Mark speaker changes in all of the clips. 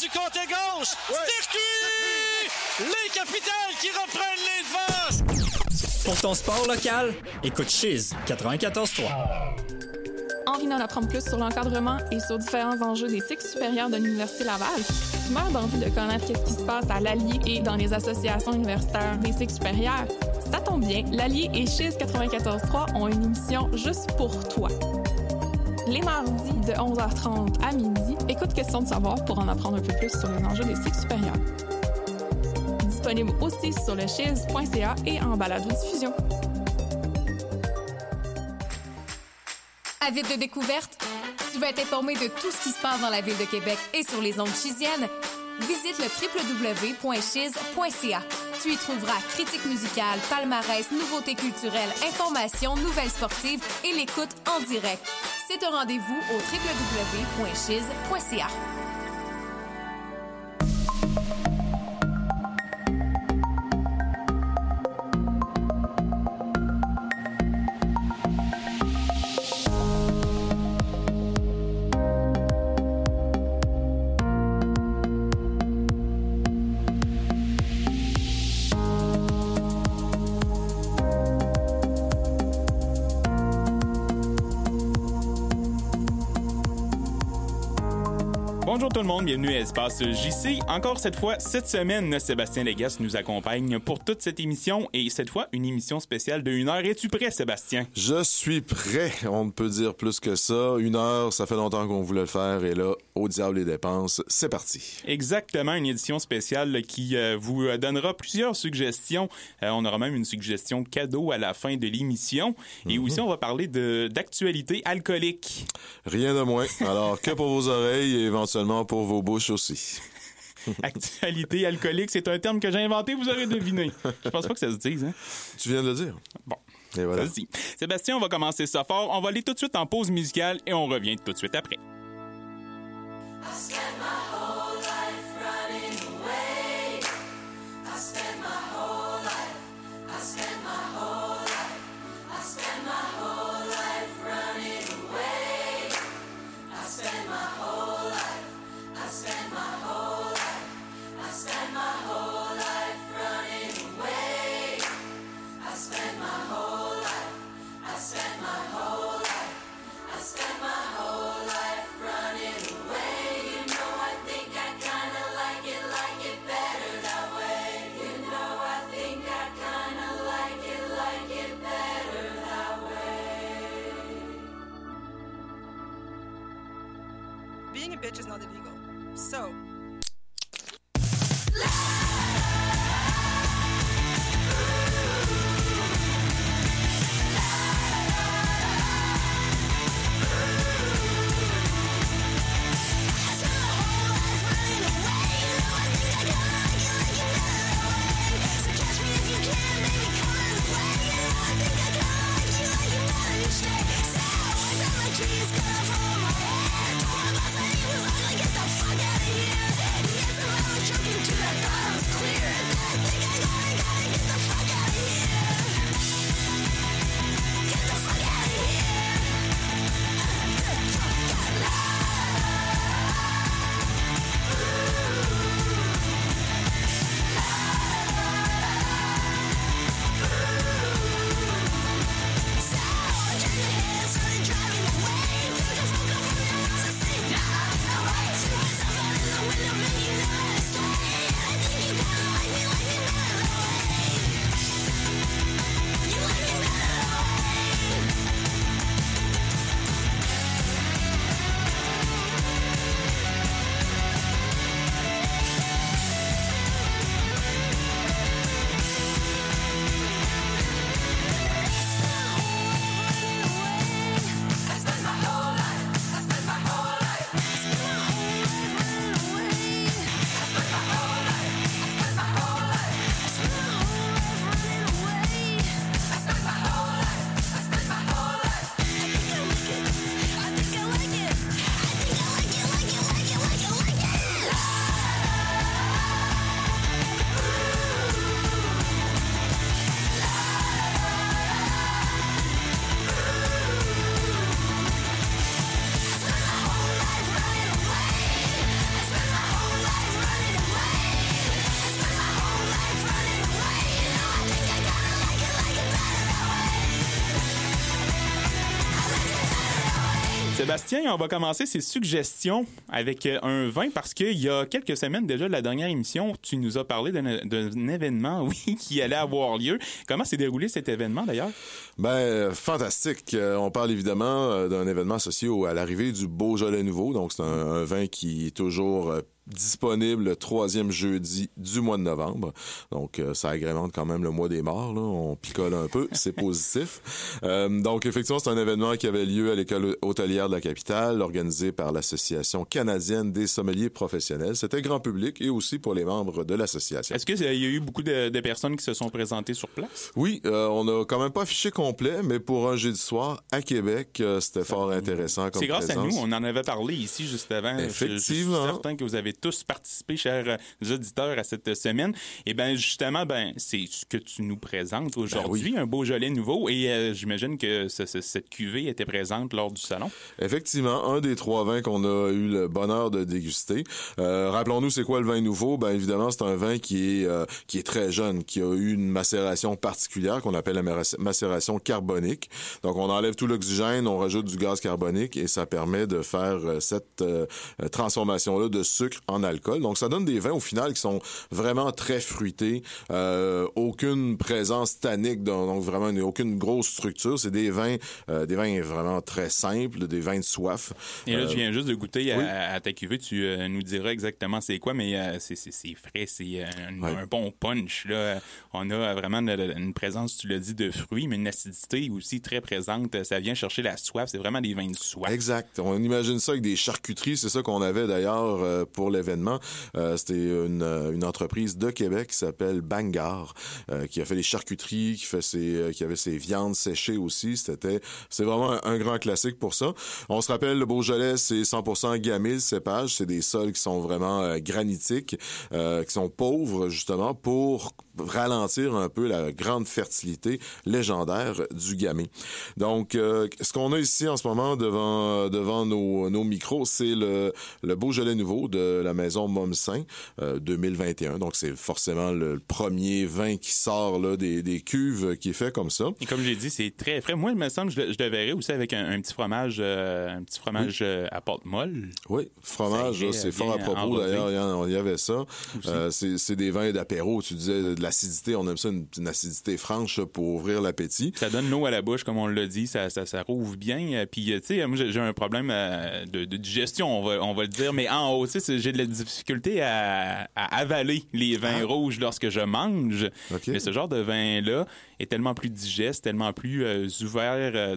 Speaker 1: du côté gauche. Circuit! Les capitales qui reprennent les devants.
Speaker 2: Pour ton sport local, écoute Chiz 94.3.
Speaker 3: Envie d'en apprendre plus sur l'encadrement et sur différents enjeux des cycles supérieurs de l'Université Laval? Tu meurs d'envie de connaître ce qui se passe à l'Allier et dans les associations universitaires des cycles supérieurs? Ça tombe bien, l'Allier et Chiz 94.3 ont une émission juste pour toi. Les mardis de 11h30 à midi, écoute Question de savoir pour en apprendre un peu plus sur les enjeux des cycles supérieurs. Disponible aussi sur le chiz.ca et en balado-diffusion.
Speaker 4: Avide de découverte? Tu veux être informé de tout ce qui se passe dans la ville de Québec et sur les ondes chisiennes? Visite le www.chiz.ca. Tu y trouveras critiques musicales, palmarès, nouveautés culturelles, informations, nouvelles sportives et l'écoute en direct. C'est un rendez-vous au www.chiz.ca.
Speaker 5: bienvenue à Espace JC. Encore cette fois, cette semaine, Sébastien Légas nous accompagne pour toute cette émission et cette fois, une émission spéciale de une heure. Es-tu prêt, Sébastien?
Speaker 6: Je suis prêt. On ne peut dire plus que ça. Une heure, ça fait longtemps qu'on voulait le faire et là, au diable les dépenses, c'est parti.
Speaker 5: Exactement, une édition spéciale qui euh, vous donnera plusieurs suggestions. Euh, on aura même une suggestion cadeau à la fin de l'émission. Et
Speaker 6: Mhm.
Speaker 5: aussi, on va parler d'actualité alcoolique.
Speaker 6: Rien de moins. Alors, que pour vos oreilles et éventuellement pour vos bouches aussi.
Speaker 5: Actualité alcoolique, c'est un terme que j'ai inventé, vous aurez deviné. Je pense pas que ça se dise, hein?
Speaker 6: Tu viens de le dire.
Speaker 5: Bon.
Speaker 6: Et voilà.
Speaker 5: Sébastien, on va commencer ça fort. On va aller tout de suite en pause musicale et on revient tout de suite après.
Speaker 7: Being a
Speaker 5: Sébastien, on va commencer ces suggestions avec euh, un vin parce qu'il y a quelques semaines déjà la dernière émission, tu nous as parlé d'un événement, oui, qui allait avoir lieu. Comment s'est déroulé cet événement d'ailleurs?
Speaker 6: Ben, fantastique. Euh, on parle évidemment euh, d'un événement associé à l'arrivée du Beaujolais nouveau. Donc, c'est un, vin qui est toujours disponible le troisième jeudi du mois de novembre. Donc, euh, ça agrémente quand même le mois des morts. Là. On picole un peu, c'est positif. Euh, donc, effectivement, c'est un événement qui avait lieu à l'école hôtelière de la capitale, organisé par l'Association canadienne des sommeliers professionnels. C'était grand public et aussi pour les membres de l'association.
Speaker 5: Est-ce qu'il y a eu beaucoup de, de personnes qui se sont présentées sur place?
Speaker 6: Oui, euh, on a quand même pas affiché complet, mais pour un jeudi soir à Québec, euh, c'était fort intéressant comme
Speaker 5: C'est grâce à nous, on en avait parlé ici juste avant. Je-
Speaker 6: Effectivement.
Speaker 5: Je, suis certain que vous avez tous participé, chers euh, auditeurs, à cette semaine. Et ben justement, ben c'est ce que tu nous présentes aujourd'hui, un Beaujolais nouveau. Et euh, j'imagine que ce- ce- cette cuvée était présente lors du salon.
Speaker 6: Effectivement, un des trois vins qu'on a eu le bonheur de déguster. Euh, Rappelons-nous, c'est quoi le vin nouveau? Ben évidemment, c'est un vin qui est euh, qui est très jeune, qui a eu une macération particulière qu'on appelle la mac- macération carbonique. Donc, on enlève tout l'oxygène, on rajoute du gaz carbonique et ça permet de faire cette transformation-là de sucre en alcool. Donc, ça donne des vins au final qui sont vraiment très fruités, euh, aucune présence tannique, donc vraiment une- aucune grosse structure. C'est des vins, euh, des vins vraiment très simples, des vins de soif.
Speaker 5: Et là,
Speaker 6: Euh,
Speaker 5: je viens juste de goûter à,
Speaker 6: oui.
Speaker 5: à ta cuvée. Tu euh, nous diras exactement c'est quoi, mais c'est- frais, c'est un,
Speaker 6: Ouais.
Speaker 5: un bon punch. Là. On a vraiment une présence, tu l'as dit, de fruits, mais une acidité aussi très présente. Ça vient chercher la soif. C'est vraiment des vins de soif.
Speaker 6: Exact. On imagine ça avec des charcuteries. C'est ça qu'on avait d'ailleurs euh, l'événement. Euh, C'était une, euh, une entreprise de Québec qui s'appelle Bangar, euh, qui a fait les charcuteries, qui fait ses, qui avait ses viandes séchées aussi. C'était, c'est vraiment un, grand classique pour ça. On se rappelle, le Beaujolais, c'est 100% gamay, cépage. C'est des sols qui sont vraiment granitiques, qui sont pauvres justement pour ralentir un peu la grande fertilité légendaire du gamay. Donc, ce qu'on a ici en ce moment devant devant nos, nos micros, c'est le, le Beaujolais nouveau de la maison Momsin euh, 2021. Donc, c'est forcément le premier vin qui sort là, des, des cuves qui est fait comme ça.
Speaker 5: Et comme j'ai dit, c'est très frais. Moi, il me semble que je, le- je le verrais aussi avec un, un petit fromage, euh, un petit fromage euh, à pâte molle.
Speaker 6: Oui, fromage, c'est fort à propos. D'ailleurs, il y avait ça. Euh, c'est des vins d'apéro. Tu disais de l'acidité. On aime ça, une, une acidité franche pour ouvrir l'appétit.
Speaker 5: Ça donne l'eau à la bouche, comme on l'a dit, ça, ça, ça rouvre bien. Euh, Puis, euh, tu sais, moi, j'ai j'ai un problème euh, de, de digestion, on va, on va le dire, mais en haut, tu sais, c'est- j'ai de la difficulté à, à avaler les vins rouges lorsque je mange.
Speaker 6: Ah.
Speaker 5: Mais ce genre de vin-là est tellement plus digeste, tellement plus euh, ouvert. euh,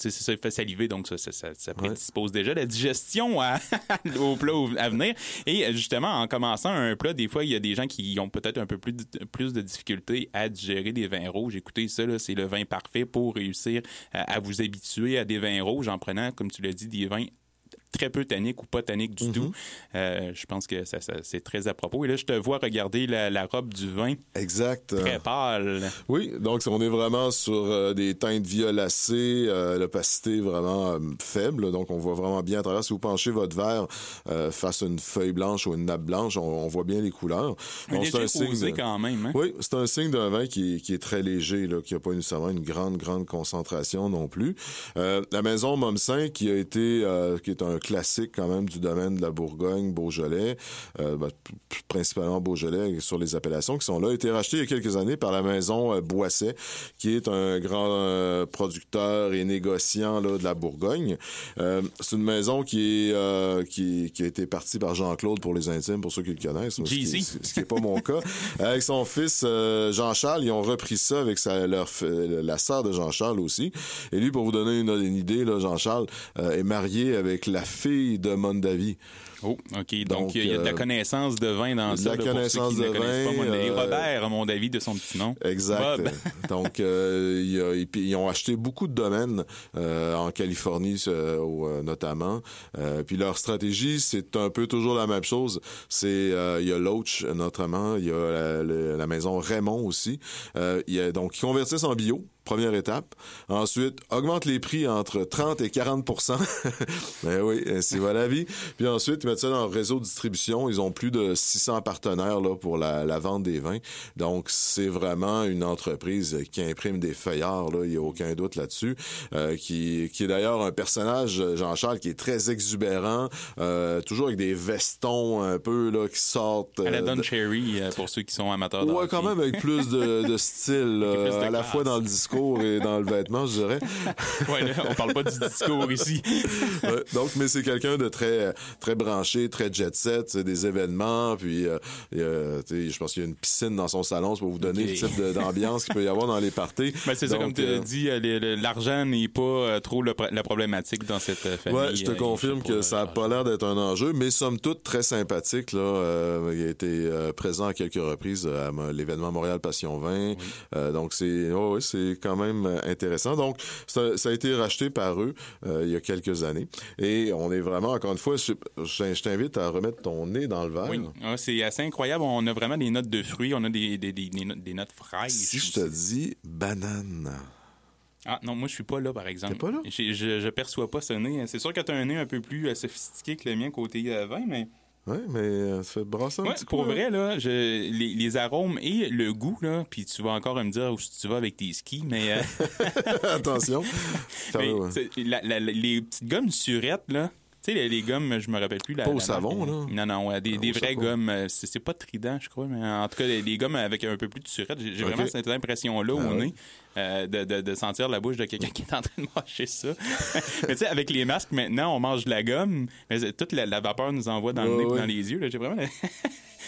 Speaker 5: tu sais, ça, fait saliver, donc ça, ça, ça, ça prédispose déjà la digestion à- au plat à venir. Et euh, justement, en commençant un plat, des fois, il y a des gens qui ont peut-être un peu plus de, plus de difficultés à digérer des vins rouges. Écoutez, ça, là, c'est le vin parfait pour réussir à, à vous habituer à des vins rouges en prenant, comme tu l'as dit, des vins très peu tanniques ou pas tanniques du tout. Euh, je pense que ça, ça- c'est très à propos. Et là, je te vois regarder la, la robe du vin
Speaker 6: Exact.
Speaker 5: très pâle.
Speaker 6: Oui, donc on est vraiment sur euh, des teintes violacées, euh, l'opacité vraiment faible, donc on voit vraiment bien à travers. Si vous penchez votre verre face à une feuille blanche ou une nappe blanche, on, on voit bien les couleurs.
Speaker 5: Un
Speaker 6: Donc,
Speaker 5: léger
Speaker 6: signe
Speaker 5: rosé
Speaker 6: de-
Speaker 5: quand même. Hein?
Speaker 6: Oui, c'est un signe d'un vin qui, est- qui est très léger, là, qui n'a pas nécessairement une grande, grande concentration non plus. La maison Momsin, qui a été, qui est un classique quand même du domaine de la Bourgogne, Beaujolais, euh, p- principalement Beaujolais sur les appellations qui sont là, a été racheté il y a quelques années par la maison euh, Boisset, qui est un grand euh, producteur et négociant là, de la Bourgogne. C'est une maison qui est qui, qui a été partie par Jean-Claude pour les intimes, pour ceux qui le connaissent. ce qui- ce qui n'est pas mon cas. Avec son fils Jean-Charles, ils ont repris ça avec sa, leur, la sœur de Jean-Charles aussi. Et lui, pour vous donner une, une idée, Jean-Charles euh, est marié avec la fille de Mondavi.
Speaker 5: Oh, OK. Donc,
Speaker 6: Donc,
Speaker 5: il y a de la
Speaker 6: euh,
Speaker 5: connaissance de vin dans
Speaker 6: de
Speaker 5: ça.
Speaker 6: la
Speaker 5: là, pour
Speaker 6: connaissance
Speaker 5: ceux qui
Speaker 6: de
Speaker 5: pas
Speaker 6: vin,
Speaker 5: mon avis.
Speaker 6: euh,
Speaker 5: Robert, à mon avis, de son petit nom.
Speaker 6: Exact. Donc, euh, ils ont acheté beaucoup de domaines en Californie, notamment. Puis leur stratégie, c'est un peu toujours la même chose. C'est il y a Loach, notamment. Il y a la, la- la maison Raymond aussi. Euh, il y a, donc, ils convertissent en bio. Première étape. Ensuite, augmente les prix entre 30 et 40% Ben oui, c'est voilà la vie. Puis ensuite, mettent ça dans leur réseau de distribution. Ils ont plus de 600 partenaires là, pour la, la vente des vins. Donc, c'est vraiment une entreprise qui imprime des feuillards, là, il n'y a aucun doute là-dessus, euh, qui, qui est d'ailleurs un personnage, Jean-Charles, qui est très exubérant, euh, toujours avec des vestons un peu là, qui sortent.
Speaker 5: À la
Speaker 6: euh,
Speaker 5: Don
Speaker 6: de-
Speaker 5: Cherry, euh, pour ceux qui sont amateurs de
Speaker 6: Ouais, quand même avec plus de, de style, là,
Speaker 5: Plus de
Speaker 6: à la fois dans le discours et dans le vêtement, je dirais.
Speaker 5: Ouais, là, on parle pas du discours ici.
Speaker 6: Donc, mais c'est quelqu'un de très très branché, très jet set, des événements, puis euh, je pense qu'il y a une piscine dans son salon, c'est pour vous donner
Speaker 5: Ok.
Speaker 6: le type d'ambiance qu'il peut y avoir dans les parties.
Speaker 5: Ben, c'est ça, comme tu
Speaker 6: euh,
Speaker 5: dit, euh, l'argent n'est pas euh, trop le la problématique dans cette famille.
Speaker 6: Ouais, je te confirme que ça a
Speaker 5: euh,
Speaker 6: pas l'air d'être un enjeu, mais somme toute très sympathique. Là, il a été présent à quelques reprises à l'événement Montréal Passion 20. Euh, donc c'est, oh, oui, c'est quand même intéressant. Donc ça, ça a été racheté par eux il y a quelques années, et on est vraiment encore une fois, je, je- je t'invite à remettre ton nez dans le verre.
Speaker 5: Oui, Ah, c'est assez incroyable. On a vraiment des notes de fruits, on a des, des, des, des notes, fraîches.
Speaker 6: Si je te dis banane.
Speaker 5: Ah non, moi je suis pas là par exemple.
Speaker 6: T'es pas là?
Speaker 5: Je, je perçois pas ce nez. C'est sûr que tu as un nez un peu plus euh, sophistiqué que le mien côté euh, vin, mais
Speaker 6: Oui, mais euh, ça fait brasser un
Speaker 5: Ouais,
Speaker 6: petit
Speaker 5: pour
Speaker 6: coup,
Speaker 5: vrai là, je, les, les arômes et le goût là, puis tu vas encore me dire où tu vas avec tes skis, mais, euh,
Speaker 6: Attention.
Speaker 5: mais, la- la- les petites gommes surettes là. Tu sais, les, les gommes, je me rappelle plus. La,
Speaker 6: Pas au
Speaker 5: la
Speaker 6: savon,
Speaker 5: marque.
Speaker 6: là?
Speaker 5: Non, non, ouais, des, des vraies gommes. euh, C'est pas trident, je crois, mais en tout cas, les, les gommes avec un peu plus de surette. J'ai vraiment cette impression-là
Speaker 6: Ah
Speaker 5: au nez euh, de, de, de sentir la bouche de quelqu'un qui est en train de mâcher ça. mais tu sais, avec les masques, maintenant, on mange de la gomme, mais toute la, la vapeur nous envoie dans le
Speaker 6: Ouais,
Speaker 5: nez et
Speaker 6: ouais.
Speaker 5: dans les yeux. là. J'ai vraiment...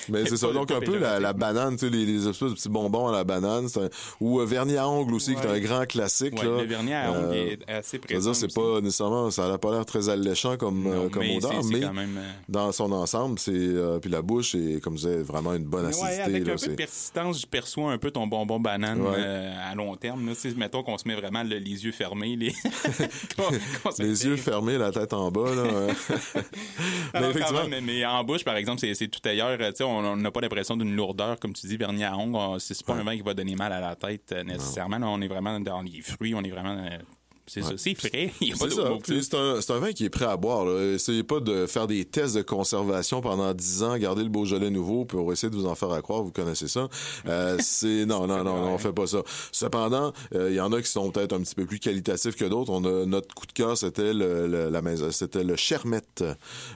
Speaker 6: Mais c'est ça. Donc, un peu la, banane, tu sais, les, les espèces de petits bonbons à la banane. un- ou euh, vernis à ongles aussi, qui est
Speaker 5: Ouais.
Speaker 6: un grand classique.
Speaker 5: Ouais,
Speaker 6: là.
Speaker 5: le vernis à ongles
Speaker 6: Euh,
Speaker 5: est assez présent.
Speaker 6: c'est pas nécessairement, ça n'a pas l'air très alléchant comme,
Speaker 5: Non,
Speaker 6: comme
Speaker 5: mais
Speaker 6: odeur, mais
Speaker 5: quand même,
Speaker 6: dans son ensemble, c'est, euh, puis la bouche est, comme je disais, vraiment une bonne
Speaker 5: Ouais,
Speaker 6: acidité.
Speaker 5: avec
Speaker 6: là,
Speaker 5: un peu de persistance, je perçois un peu ton bonbon banane
Speaker 6: Ouais.
Speaker 5: à long terme. Là. Mettons qu'on se met vraiment le- les yeux fermés. Les, qu'on- qu'on se
Speaker 6: les
Speaker 5: fait-
Speaker 6: yeux fermés, la tête en bas, là. mais
Speaker 5: quand
Speaker 6: effectivement,
Speaker 5: même, mais, mais en bouche, par exemple, c'est c'est tout ailleurs. On n'a pas l'impression d'une lourdeur, comme tu dis, vernis à ongles. On- C'est pas un vin qui va donner mal à la tête euh, nécessairement. Là, on est vraiment dans les fruits, on est vraiment. euh, c'est ça, c'est frais. Il y a pas
Speaker 6: C'est un, c'est un vin qui est prêt à boire. Là. Essayez pas de faire des tests de conservation pendant 10 ans, garder le Beaujolais nouveau pour essayer de vous en faire à croire. Vous connaissez ça. Euh, c'est non, non, non, non, on fait pas ça. Cependant, euh, il y en a qui sont peut-être un petit peu plus qualitatifs que d'autres. On a notre coup de cœur, c'était le, le- la maison, c'était le Chermette,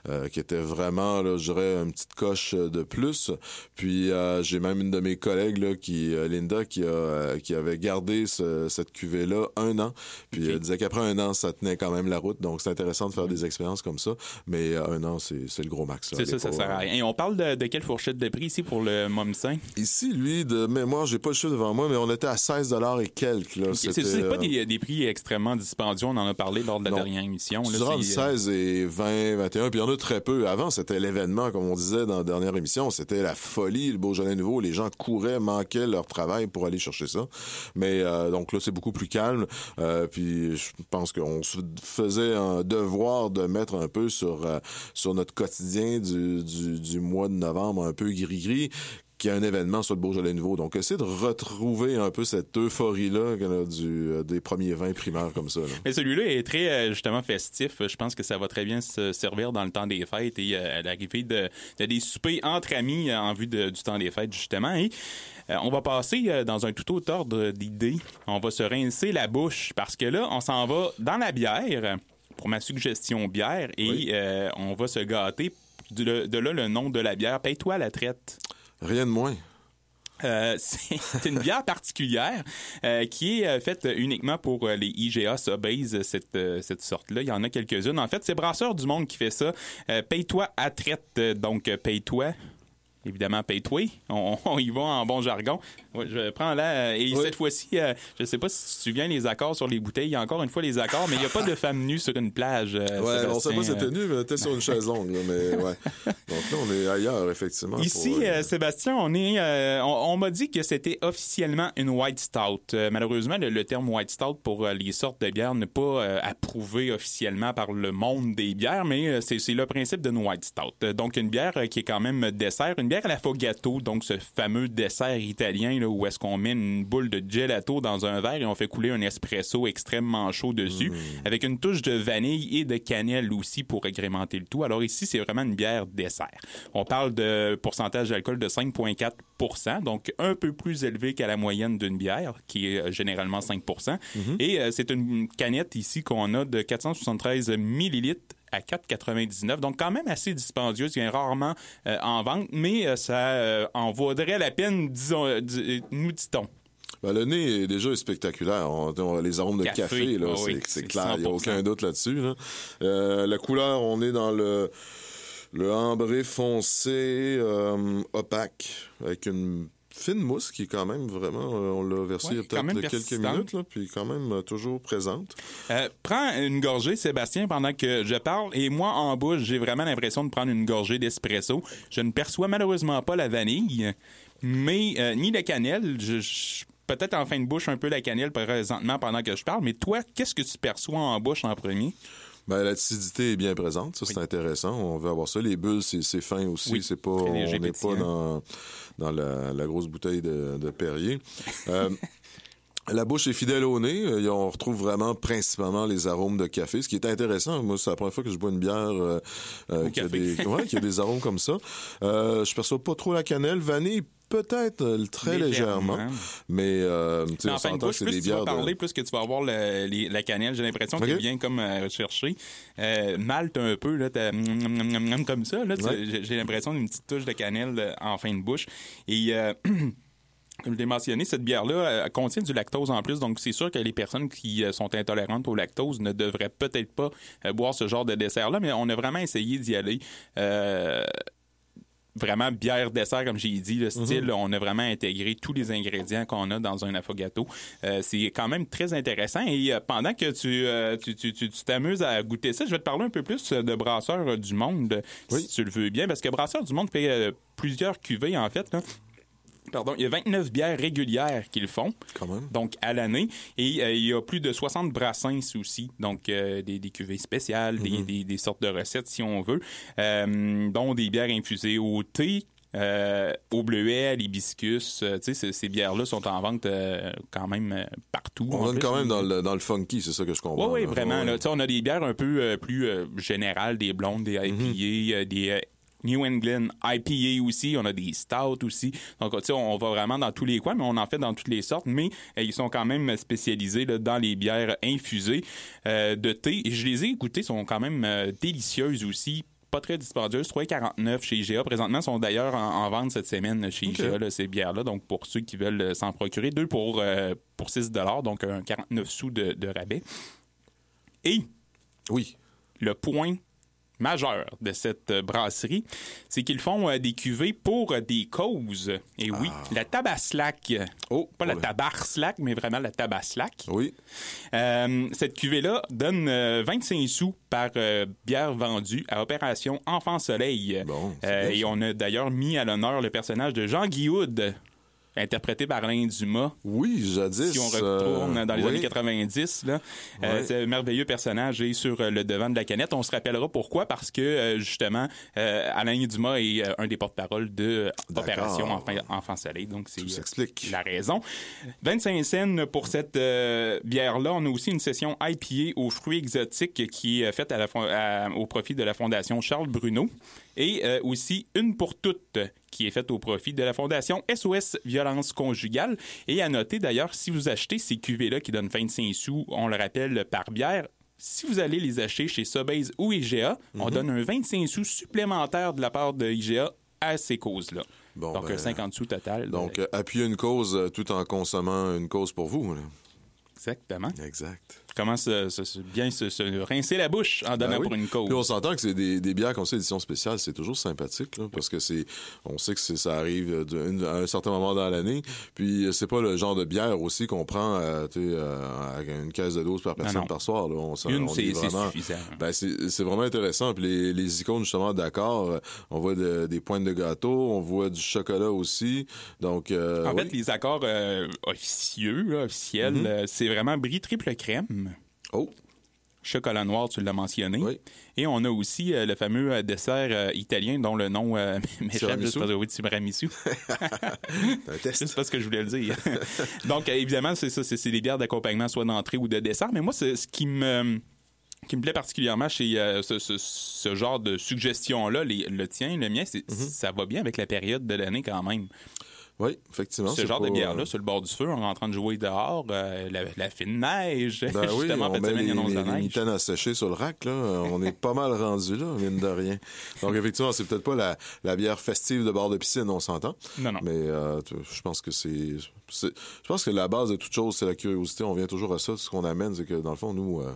Speaker 6: euh, qui était vraiment, là, je dirais, une petite coche de plus. Puis j'ai même une de mes collègues là, qui, Linda, qui a, qui avait gardé ce- cette cuvée là un an. Puis. Elle disait qu'après un an, ça tenait quand même la route. Donc, c'est intéressant de faire des expériences comme ça. Mais euh, un an, c'est le gros max.
Speaker 5: C'est ça, ça sert à rien. Et on parle de, de quelle fourchette de prix ici pour le Momsen?
Speaker 6: Ici, lui, de mémoire, j'ai pas le chiffre devant moi, mais on était à 16 et quelques. Là.
Speaker 5: C'est
Speaker 6: C'était,
Speaker 5: c'est pas
Speaker 6: euh,
Speaker 5: des, des prix extrêmement dispendieux. On en a parlé lors de la
Speaker 6: Non.
Speaker 5: dernière émission. là, euh,
Speaker 6: 16 et 20, 21, puis il y en a très peu. Avant, c'était l'événement, comme on disait dans la dernière émission, c'était la folie, le Beaujolais nouveau. Les gens couraient, manquaient leur travail pour aller chercher ça. Mais euh, donc là, c'est beaucoup plus calme. Euh, puis je pense qu'on se faisait un devoir de mettre un peu sur euh, sur notre quotidien du, du, du mois de novembre, un peu gris-gris qu'il y a un événement sur le Beaujolais nouveau. Donc, essayer de retrouver un peu cette euphorie-là a du, euh, des premiers vins primaires comme ça. là.
Speaker 5: Mais celui-là est très euh, justement festif. Je pense que ça va très bien se servir dans le temps des fêtes et euh, à l'arrivée de, de des soupers entre amis euh, en vue de- du temps des fêtes justement. Et euh, on va passer euh, dans un tout autre ordre d'idées. On va se rincer la bouche parce que là, on s'en va dans la bière pour ma suggestion bière et
Speaker 6: Oui.
Speaker 5: euh, on va se gâter. De, de là le nom de la bière. Paye-toi la traite.
Speaker 6: Rien de moins.
Speaker 5: Euh, c'est une bière particulière euh, qui est euh, faite uniquement pour les IGA Sobeys, cette, cette sorte-là. Il y en a quelques-unes. En fait, c'est Brasseur du Monde qui fait ça. Paye-toi à traite, donc paye-toi. Évidemment, paye-toi. On, on y va en bon jargon. Je prends là. euh, et
Speaker 6: Oui.
Speaker 5: cette fois-ci, euh, je sais pas si tu te souviens les accords sur les bouteilles. Il y a encore une fois les accords, mais il n'y a pas de femme nue sur une plage. euh,
Speaker 6: Ouais, on sait pas
Speaker 5: Sébastien,
Speaker 6: c'était
Speaker 5: euh.
Speaker 6: nu, mais t'es sur une chaise longue, là, mais ouais. Donc là, on est ailleurs, effectivement.
Speaker 5: Ici,
Speaker 6: pour, euh,
Speaker 5: euh, Sébastien, on est, euh, on, on m'a dit que c'était officiellement une white stout. Euh, malheureusement, le, le terme white stout pour euh, les sortes de bières n'est pas euh, approuvé officiellement par le monde des bières, mais euh, c'est c'est le principe d'une white stout. Euh, donc une bière euh, qui est quand même dessert, une bière vers l'affogato, donc ce fameux dessert italien là, où est-ce qu'on met une boule de gelato dans un verre et on fait couler un espresso extrêmement chaud dessus, avec une touche de vanille et de cannelle aussi pour agrémenter le tout. Alors ici, c'est vraiment une bière dessert. On parle de pourcentage d'alcool de 5,4% donc un peu plus élevé qu'à la moyenne d'une bière, qui est euh, généralement 5% Et euh, c'est une canette ici qu'on a de 473 millilitres à 4,99. Donc, quand même assez dispendieuse. Il a rarement euh, en vente, mais euh, ça euh, en vaudrait la peine, disons, di- nous dit-on.
Speaker 6: Ben, le nez est déjà spectaculaire. On, on- les arômes de
Speaker 5: Café,
Speaker 6: café, là,
Speaker 5: ah
Speaker 6: c'est
Speaker 5: oui,
Speaker 6: c'est
Speaker 5: c'est
Speaker 6: clair. Il n'y a
Speaker 5: 100%.
Speaker 6: aucun doute là-dessus. là. La couleur, on est dans le, le ambré foncé opaque avec une fine mousse qui est quand même vraiment, euh, on l'a versé
Speaker 5: Ouais,
Speaker 6: il y a peut-être quelques minutes, là, puis quand même euh, toujours présente.
Speaker 5: Euh, prends une gorgée, Sébastien, pendant que je parle. Et moi, en bouche, j'ai vraiment l'impression de prendre une gorgée d'espresso. Je ne perçois malheureusement pas la vanille, mais ni la cannelle. Je, je- Peut-être en fin de bouche un peu la cannelle présentement pendant que je parle, mais toi, qu'est-ce que tu perçois en bouche en premier?
Speaker 6: Ben, l'acidité est bien présente, ça c'est intéressant. On veut avoir ça. Les bulles, c'est fin aussi.
Speaker 5: Oui,
Speaker 6: C'est pas, on n'est pas dans, dans la, la grosse bouteille de, de Perrier. Euh, La bouche est fidèle au nez. Euh, On retrouve vraiment principalement les arômes de café, ce qui est intéressant. Moi, c'est la première fois que je bois une bière euh, euh,
Speaker 5: Au
Speaker 6: qui, a
Speaker 5: café.
Speaker 6: des, ouais, qui a des arômes comme ça. Euh, je perçois pas trop la cannelle. Vanille, peut-être euh, très légèrement.
Speaker 5: Légèrement.
Speaker 6: Mais euh, tu sais,
Speaker 5: Mais
Speaker 6: on
Speaker 5: en fin de
Speaker 6: s'entend que
Speaker 5: bouche,
Speaker 6: c'est
Speaker 5: plus
Speaker 6: des
Speaker 5: tu vas
Speaker 6: bières de...
Speaker 5: parler, plus que tu vas avoir le- les- la cannelle. J'ai l'impression
Speaker 6: Ok.
Speaker 5: qu'elle vient comme euh, rechercher. Euh, malte un peu, là, t'as- comme ça. Là, tu-
Speaker 6: Ouais.
Speaker 5: j'ai- l'impression d'une petite touche de cannelle euh, en fin de bouche. Et... euh, Comme je l'ai mentionné, cette bière-là contient du lactose en plus, donc c'est sûr que les personnes qui sont intolérantes au lactose ne devraient peut-être pas boire ce genre de dessert-là, mais on a vraiment essayé d'y aller. euh, vraiment bière dessert comme j'ai dit le style on a vraiment intégré tous les ingrédients qu'on a dans un affogato Euh, c'est quand même très intéressant et euh, pendant que tu euh, tu tu- t'amuses à goûter ça je vais te parler un peu plus de Brasseur du Monde
Speaker 6: Oui.
Speaker 5: si tu le veux bien parce que Brasseur du Monde fait plusieurs cuvées en fait là. Pardon, il y a 29 bières régulières qu'ils font,
Speaker 6: Quand même.
Speaker 5: donc à l'année, et euh, il y a plus de 60 brassins aussi, donc euh, des, des cuvées spéciales, des, des- des sortes de recettes si on veut, euh, dont des bières infusées au thé, euh, au bleuet, à l'hibiscus. euh, tu sais, ces, ces bières-là sont en vente euh, quand même partout.
Speaker 6: On
Speaker 5: plus,
Speaker 6: quand même dans le, dans le funky, c'est ça que je comprends.
Speaker 5: oui, vraiment.
Speaker 6: Ouais.
Speaker 5: Là, Tu sais, on a des bières un peu plus générales, des blondes, des IPA, euh, des New England IPA aussi. On a des Stout aussi. Donc, tu sais, on va vraiment dans tous les coins, mais on en fait dans toutes les sortes. Mais euh, ils sont quand même spécialisés là, dans les bières infusées euh, de thé. Et je les ai goûtées, sont quand même euh, délicieuses aussi. Pas très dispendieuses, 3,49 chez IGA. Présentement, sont d'ailleurs en, en vente cette semaine chez IGA, là, ces bières-là. Donc, pour ceux qui veulent s'en procurer, deux pour, euh, pour 6 donc un 49 sous de, de rabais. Et
Speaker 6: Oui.
Speaker 5: le point majeur de cette euh, brasserie, c'est qu'ils font euh, des cuvées pour euh, des causes. Et oui, la Tabaslac.
Speaker 6: Oh,
Speaker 5: Pas la
Speaker 6: ouais.
Speaker 5: Tabarslac, mais vraiment la Tabaslac.
Speaker 6: Oui.
Speaker 5: Euh, cette cuvée-là donne euh, 25 sous par bière vendue à Opération Enfant Soleil.
Speaker 6: Bon,
Speaker 5: et on a d'ailleurs mis à l'honneur le personnage de Jean Guihoud, interprété par Alain Dumas.
Speaker 6: Oui, jadis.
Speaker 5: Si on retourne
Speaker 6: euh,
Speaker 5: dans les
Speaker 6: oui.
Speaker 5: années 90, là, euh,
Speaker 6: Ouais.
Speaker 5: ce merveilleux personnage est sur euh, le devant de la canette. On se rappellera pourquoi, parce que justement, Alain Dumas est un des porte-parole de. Opération Enfant, Enfant Soleil. Donc, c'est la raison. 25 cents pour cette bière-là. On a aussi une session IPA aux fruits exotiques qui est faite à la fon- à- au profit de la Fondation Charles Bruno. Et euh, aussi une pour toutes qui est faite au profit de la Fondation SOS Violence Conjugale. Et à noter d'ailleurs, si vous achetez ces cuvées-là qui donnent 25 sous, on le rappelle, par bière, si vous allez les acheter chez Sobeys ou IGA,
Speaker 6: Mhm.
Speaker 5: on donne un 25 sous supplémentaire de la part de IGA à ces causes-là.
Speaker 6: Bon,
Speaker 5: Donc,
Speaker 6: ben,
Speaker 5: un 50 sous total.
Speaker 6: Donc, euh, appuyer une cause euh, tout en consommant une cause pour vous. là.
Speaker 5: Exactement.
Speaker 6: Exact.
Speaker 5: Comment se, se- se- bien se, se rincer la bouche en donnant
Speaker 6: Ben oui.
Speaker 5: pour une cause.
Speaker 6: Puis on s'entend que c'est des, des bières comme ça, édition spéciale, c'est toujours sympathique, là, parce que c'est, on sait que c'est- ça arrive d'une- à un certain moment dans l'année. Puis euh, c'est pas le genre de bière aussi qu'on prend, euh, euh, une caisse de dose par personne
Speaker 5: non.
Speaker 6: par soir. Là. On, s'en-
Speaker 5: Une, c'est
Speaker 6: est
Speaker 5: c'est
Speaker 6: vraiment-
Speaker 5: suffisant.
Speaker 6: Ben c'est c'est vraiment intéressant. Puis les, les icônes justement d'accord, euh, on voit de- des pointes de gâteau, on voit du chocolat aussi. Donc euh,
Speaker 5: en
Speaker 6: oui.
Speaker 5: fait, les accords euh, officieux, là, officiels,
Speaker 6: Mm-hmm.
Speaker 5: euh, c'est vraiment brie triple crème,
Speaker 6: oh
Speaker 5: chocolat noir, tu l'as mentionné.
Speaker 6: Oui.
Speaker 5: Et on a aussi euh, le fameux euh, dessert euh, italien dont le nom euh, m'échappe juste parce que oui, tiramisu.
Speaker 6: Un test.
Speaker 5: C'est pas ce que je voulais le dire. Donc, évidemment, c'est ça, c'est des bières d'accompagnement, soit d'entrée ou de dessert. Mais moi, ce qui me qui me plaît particulièrement chez euh, ce, ce- ce genre de suggestion-là, le tien, le mien,
Speaker 6: Mhm.
Speaker 5: ça va bien avec la période de l'année quand même.
Speaker 6: Oui, effectivement.
Speaker 5: Ce genre
Speaker 6: pas,
Speaker 5: de bière-là, sur le bord du feu, en train de jouer dehors, euh, la, la fine neige.
Speaker 6: Ben oui,
Speaker 5: Justement, en
Speaker 6: on met
Speaker 5: semaine, il
Speaker 6: les,
Speaker 5: annonce
Speaker 6: les, les mitaines à sécher sur le rack, là. On est pas mal rendu là, mine de rien. Donc, effectivement, c'est peut-être pas la, la bière festive de bord de piscine, on s'entend.
Speaker 5: Non, non.
Speaker 6: Mais euh, je pense que c'est- Je pense que la base de toute chose, c'est la curiosité. On vient toujours à ça. Ce qu'on amène, c'est que, dans le fond, nous, euh,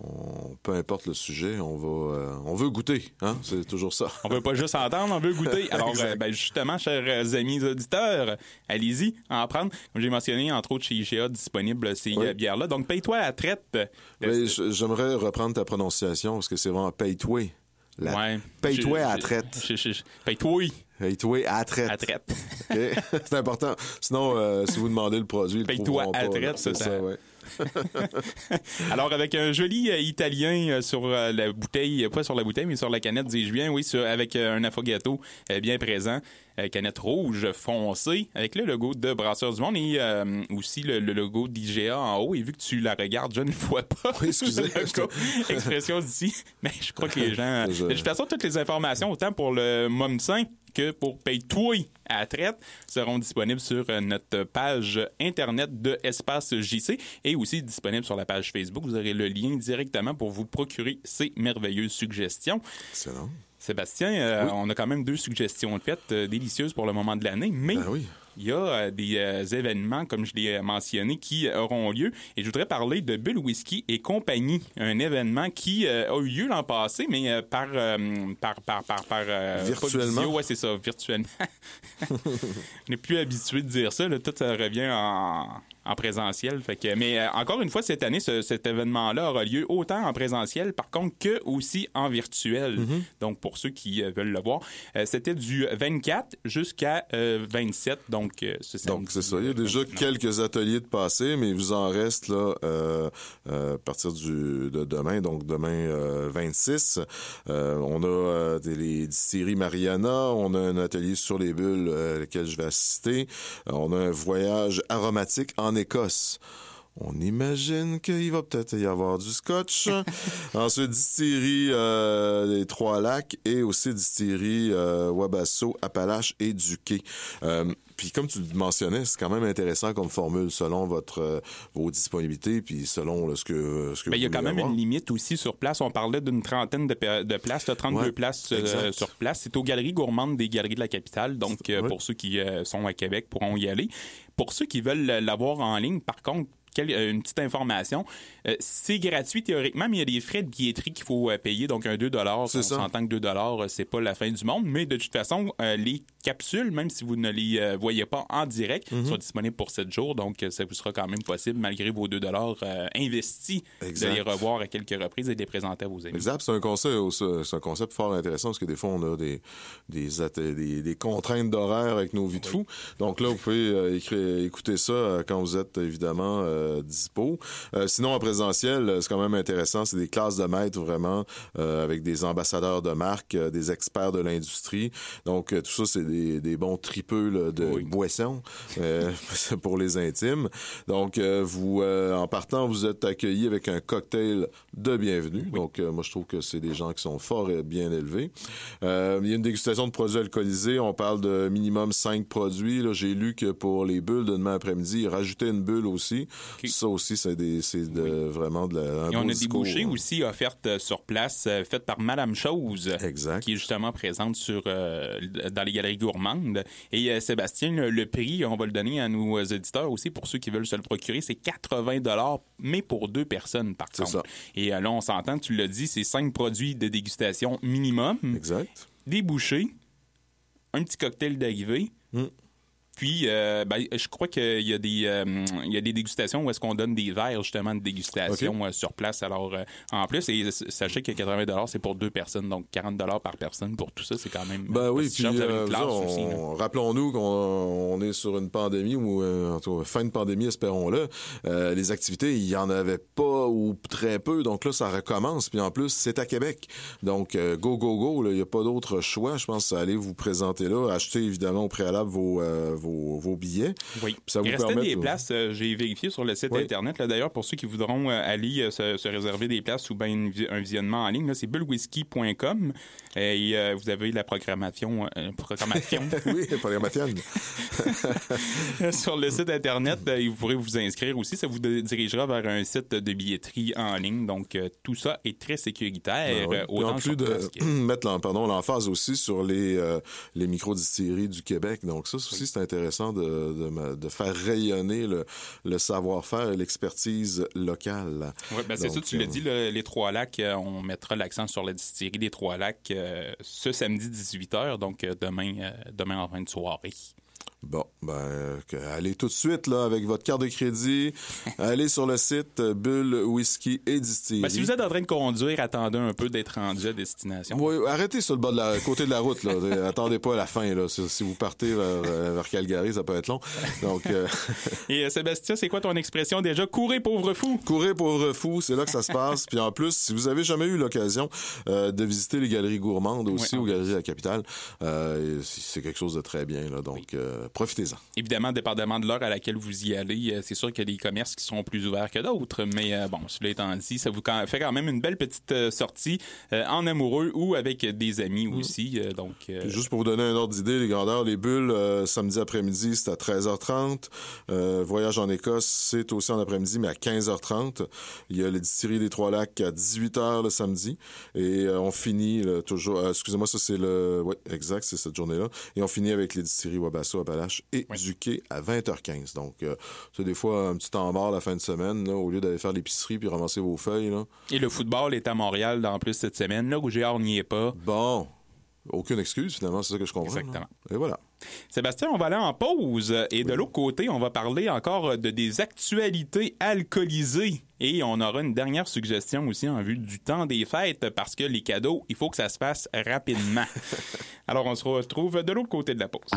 Speaker 6: on, peu importe le sujet, on va... euh, on veut goûter, hein? C'est toujours ça.
Speaker 5: On veut pas juste entendre, on veut goûter. Alors, euh, ben, justement, chers amis auditeurs, allez-y, en prendre. Comme j'ai mentionné, entre autres, chez IGA, disponible ces
Speaker 6: Oui.
Speaker 5: bières-là. Donc, paye-toi à traite.
Speaker 6: j'aimerais reprendre ta prononciation parce que c'est vraiment paye-toi. La-
Speaker 5: Ouais.
Speaker 6: Paye-toi à traite.
Speaker 5: Paye-toi
Speaker 6: Paye-toi à traite.
Speaker 5: à traite.
Speaker 6: OK? c'est important. Sinon, euh, si vous demandez le produit, le
Speaker 5: Paye-toi à
Speaker 6: pas,
Speaker 5: traite,
Speaker 6: c'est
Speaker 5: ça,
Speaker 6: ça,
Speaker 5: ça-
Speaker 6: ouais.
Speaker 5: Alors, avec un joli euh, italien euh, sur euh, la bouteille, pas sur la bouteille, mais sur la canette, dis-je bien, oui, sur- avec un affogato bien présent, canette rouge foncée, avec le logo de Brasseur du Monde et aussi le, le logo d'IGA en haut. Et vu que tu la regardes, je ne vois pas.
Speaker 6: Oui, excusez.
Speaker 5: logo, expression d'ici. Mais je crois que les gens.
Speaker 6: Je-
Speaker 5: De toute façon, toutes les informations, autant pour le Momsin que pour Paye-toi à la traite, seront disponibles sur euh, notre page Internet de Espace JC et aussi disponibles sur la page Facebook. Vous aurez le lien directement pour vous procurer ces merveilleuses suggestions.
Speaker 6: Excellent.
Speaker 5: Sébastien, euh,
Speaker 6: Oui.
Speaker 5: on a quand même deux suggestions de fête euh, délicieuses pour le moment de l'année, mais
Speaker 6: Ben oui.
Speaker 5: Il y a euh, des euh, événements, comme je l'ai euh, mentionné, qui auront lieu. Et je voudrais parler de Bull Whisky et compagnie, un événement qui a eu lieu l'an passé, mais par, par, par, par,
Speaker 6: Virtuellement?
Speaker 5: ouais, c'est ça, virtuellement. on n'est plus habitué de dire ça. Tout ça revient en, en présentiel. Fait que, mais euh, encore une fois, cette année, ce- cet événement-là aura lieu autant en présentiel, par contre, que aussi en virtuel.
Speaker 6: Mm-hmm.
Speaker 5: Donc, pour ceux qui euh, veulent le voir, euh, c'était du 24 jusqu'à euh, 27. Donc, ce
Speaker 6: Donc,
Speaker 5: samedi,
Speaker 6: c'est ça. Il y a déjà
Speaker 5: 29.
Speaker 6: quelques ateliers de passé, mais il vous en reste là à partir du, de demain, donc demain euh, 26. Euh, on a des, les distilleries Mariana, on a un atelier sur les bulles lequel je vais assister. On a un voyage aromatique en Écosse. On imagine qu'il va peut-être y avoir du scotch. Ensuite, distillerie euh, des Trois-Lacs et aussi distillerie euh, Wabasso, Appalaches et Duquet. Euh, puis comme tu le mentionnais, c'est quand même intéressant comme formule selon votre euh, vos disponibilités puis selon là, ce que ce que
Speaker 5: il y a quand même
Speaker 6: avoir.
Speaker 5: une limite aussi sur place. On parlait d'une trentaine de, de places, là, 32
Speaker 6: Ouais,
Speaker 5: places sur place. C'est aux galeries gourmandes des galeries de la capitale. Donc, pour ceux qui sont à Québec, pourront y aller. Pour ceux qui veulent l'avoir en ligne, par contre, euh, une petite information. Euh, c'est gratuit théoriquement, mais il y a des frais de billetterie qu'il faut euh, payer. Donc, un 2 On
Speaker 6: C'est ça.
Speaker 5: s'entend que 2 euh, c'est pas la fin du monde. Mais de toute façon, euh, les capsules, même si vous ne les euh, voyez pas en direct,
Speaker 6: Mhm.
Speaker 5: sont disponibles pour 7 jours. Donc, euh, ça vous sera quand même possible, malgré vos 2 euh, investis,
Speaker 6: Exact.
Speaker 5: de les revoir à quelques reprises et de les présenter à vos amis.
Speaker 6: Exact, c'est un un concept fort intéressant parce que des fois on a des des, atte- des, des contraintes d'horaire avec nos vies de fous. Donc là, vous pouvez écrire- écouter ça quand vous êtes évidemment dispo. Sinon, en présentiel, c'est quand même intéressant. C'est des classes de maîtres vraiment avec des ambassadeurs de marque, des experts de l'industrie. Donc tout ça, c'est des, des bons tripeux là, de
Speaker 5: Oui.
Speaker 6: boissons euh, pour les intimes. Donc euh, vous, euh, en partant, vous êtes accueillis avec un cocktail de bienvenue. Donc moi, je trouve que c'est des gens qui sont fort et bien élevés. Il y a une dégustation de produits alcoolisés. On parle de minimum 5 produits. Là, j'ai lu que pour les bulles de demain après-midi, ils rajoutaient une bulle aussi. Ça aussi, c'est des, c'est de, vraiment de la. un
Speaker 5: Et on a des bouchées
Speaker 6: hein.
Speaker 5: aussi offertes sur place, faites par Madame Chose.
Speaker 6: Exact.
Speaker 5: qui est justement présente sur dans les galeries Et euh, Sébastien, le, prix, on va le donner à nos éditeurs aussi pour ceux qui veulent se le procurer, c'est 80 dollars, mais pour deux personnes par contre.
Speaker 6: ça.
Speaker 5: Et euh, là, on s'entend, tu l'as dit, c'est cinq produits de dégustation minimum,
Speaker 6: Exact.
Speaker 5: des bouchées, un petit cocktail d'arrivée.
Speaker 6: Mm.
Speaker 5: Puis, euh, ben, je crois qu'il y a des euh, il y a des dégustations où est-ce qu'on donne des verres justement de dégustation euh, sur place. Alors, en plus, et sachez que 80 dollars c'est pour deux personnes, donc 40 dollars par personne pour tout ça, c'est quand même.
Speaker 6: Ben oui, puis rappelons-nous qu'on on est sur une pandémie ou fin de pandémie, espérons-le. Les activités, il y en avait pas ou très peu, donc là ça recommence. Puis en plus, c'est à Québec, donc go go go. Il n'y a pas d'autre choix. Je pense aller vous présenter là, acheter évidemment au préalable vos vos, vos billets.
Speaker 5: Oui.
Speaker 6: Ça
Speaker 5: Il
Speaker 6: vous
Speaker 5: restait
Speaker 6: permet
Speaker 5: des
Speaker 6: de-
Speaker 5: places, euh, j'ai vérifié sur le site
Speaker 6: Oui.
Speaker 5: internet. D'ailleurs, pour ceux qui voudront euh, aller euh, se, se réserver des places ou bien une un visionnement en ligne, c'est bullwhiskey.com et vous avez la programmation, programmation
Speaker 6: oui, matières.
Speaker 5: sur le site internet. et vous pourrez vous inscrire aussi. Ça vous dirigera vers un site de billetterie en ligne. Donc tout ça est très sécuritaire.
Speaker 6: Ben oui. en plus de mettre l'emphase aussi sur les, euh, les micro-distilleries du Québec. Donc ça aussi, c'est intéressant de, de, de faire rayonner le, le savoir-faire et l'expertise locale.
Speaker 5: Ouais, ben c'est ça, tu l'as
Speaker 6: euh,
Speaker 5: dit, le- les Trois Lacs, euh, on mettra l'accent sur la distillerie des Trois Lacs euh, ce samedi 18h, donc demain, euh, demain en fin de soirée.
Speaker 6: Bon, ben, euh, allez tout de suite là avec votre carte de crédit, allez sur le site euh, Bulle Whisky et Distillerie.
Speaker 5: Ben, si vous êtes en train de conduire, attendez un peu d'être rendu à destination.
Speaker 6: Oui, arrêtez sur le bas de la côté de la route là. Attendez pas à la fin là. Si, vous partez vers, euh, vers Calgary, ça peut être long. Donc euh,
Speaker 5: Et euh, Sébastien, c'est quoi ton expression déjà? Courez, pauvre fou!
Speaker 6: Courez pauvre fou, c'est là que ça se passe. Puis en plus, si vous avez jamais eu l'occasion euh, de visiter les galeries gourmandes aussi aux galeries de la capitale, c'est quelque chose de très bien là. Donc profitez-en.
Speaker 5: Évidemment, dépendamment de l'heure à laquelle vous y allez, euh, c'est sûr qu'il y a des commerces qui sont plus ouverts que d'autres, mais euh, bon, cela étant dit, ça vous fait quand même une belle petite euh, sortie euh, en amoureux ou avec des amis aussi. euh, donc,
Speaker 6: juste pour vous donner un ordre d'idée, les grandeurs, les bulles, samedi après-midi, c'est à 13h30. Euh, voyage en Écosse, c'est aussi en après-midi, mais à 15h30. Il y a les distilleries des Trois-Lacs à 18h le samedi. Et on finit là, toujours... Excusez-moi, ça c'est le... Oui, exact, c'est cette journée-là. Et on finit avec les distilleries Wabasso, Appalaches et
Speaker 5: Oui.
Speaker 6: Duquet à 20h15. Donc, euh, c'est des fois un petit temps mort la fin de semaine, là, au lieu d'aller faire l'épicerie puis ramasser vos feuilles. Là.
Speaker 5: Et le football est à Montréal en plus cette semaine, là où Gérard n'y est pas.
Speaker 6: Bon, aucune excuse finalement, c'est ça que je comprends. là.
Speaker 5: Exactement.
Speaker 6: Et voilà.
Speaker 5: Sébastien, on va aller en pause et de l'autre côté, on va parler encore de des actualités alcoolisées et on aura une dernière suggestion aussi en vue du temps des fêtes parce que les cadeaux, il faut que ça se fasse rapidement. Alors on se retrouve de l'autre côté de la pause.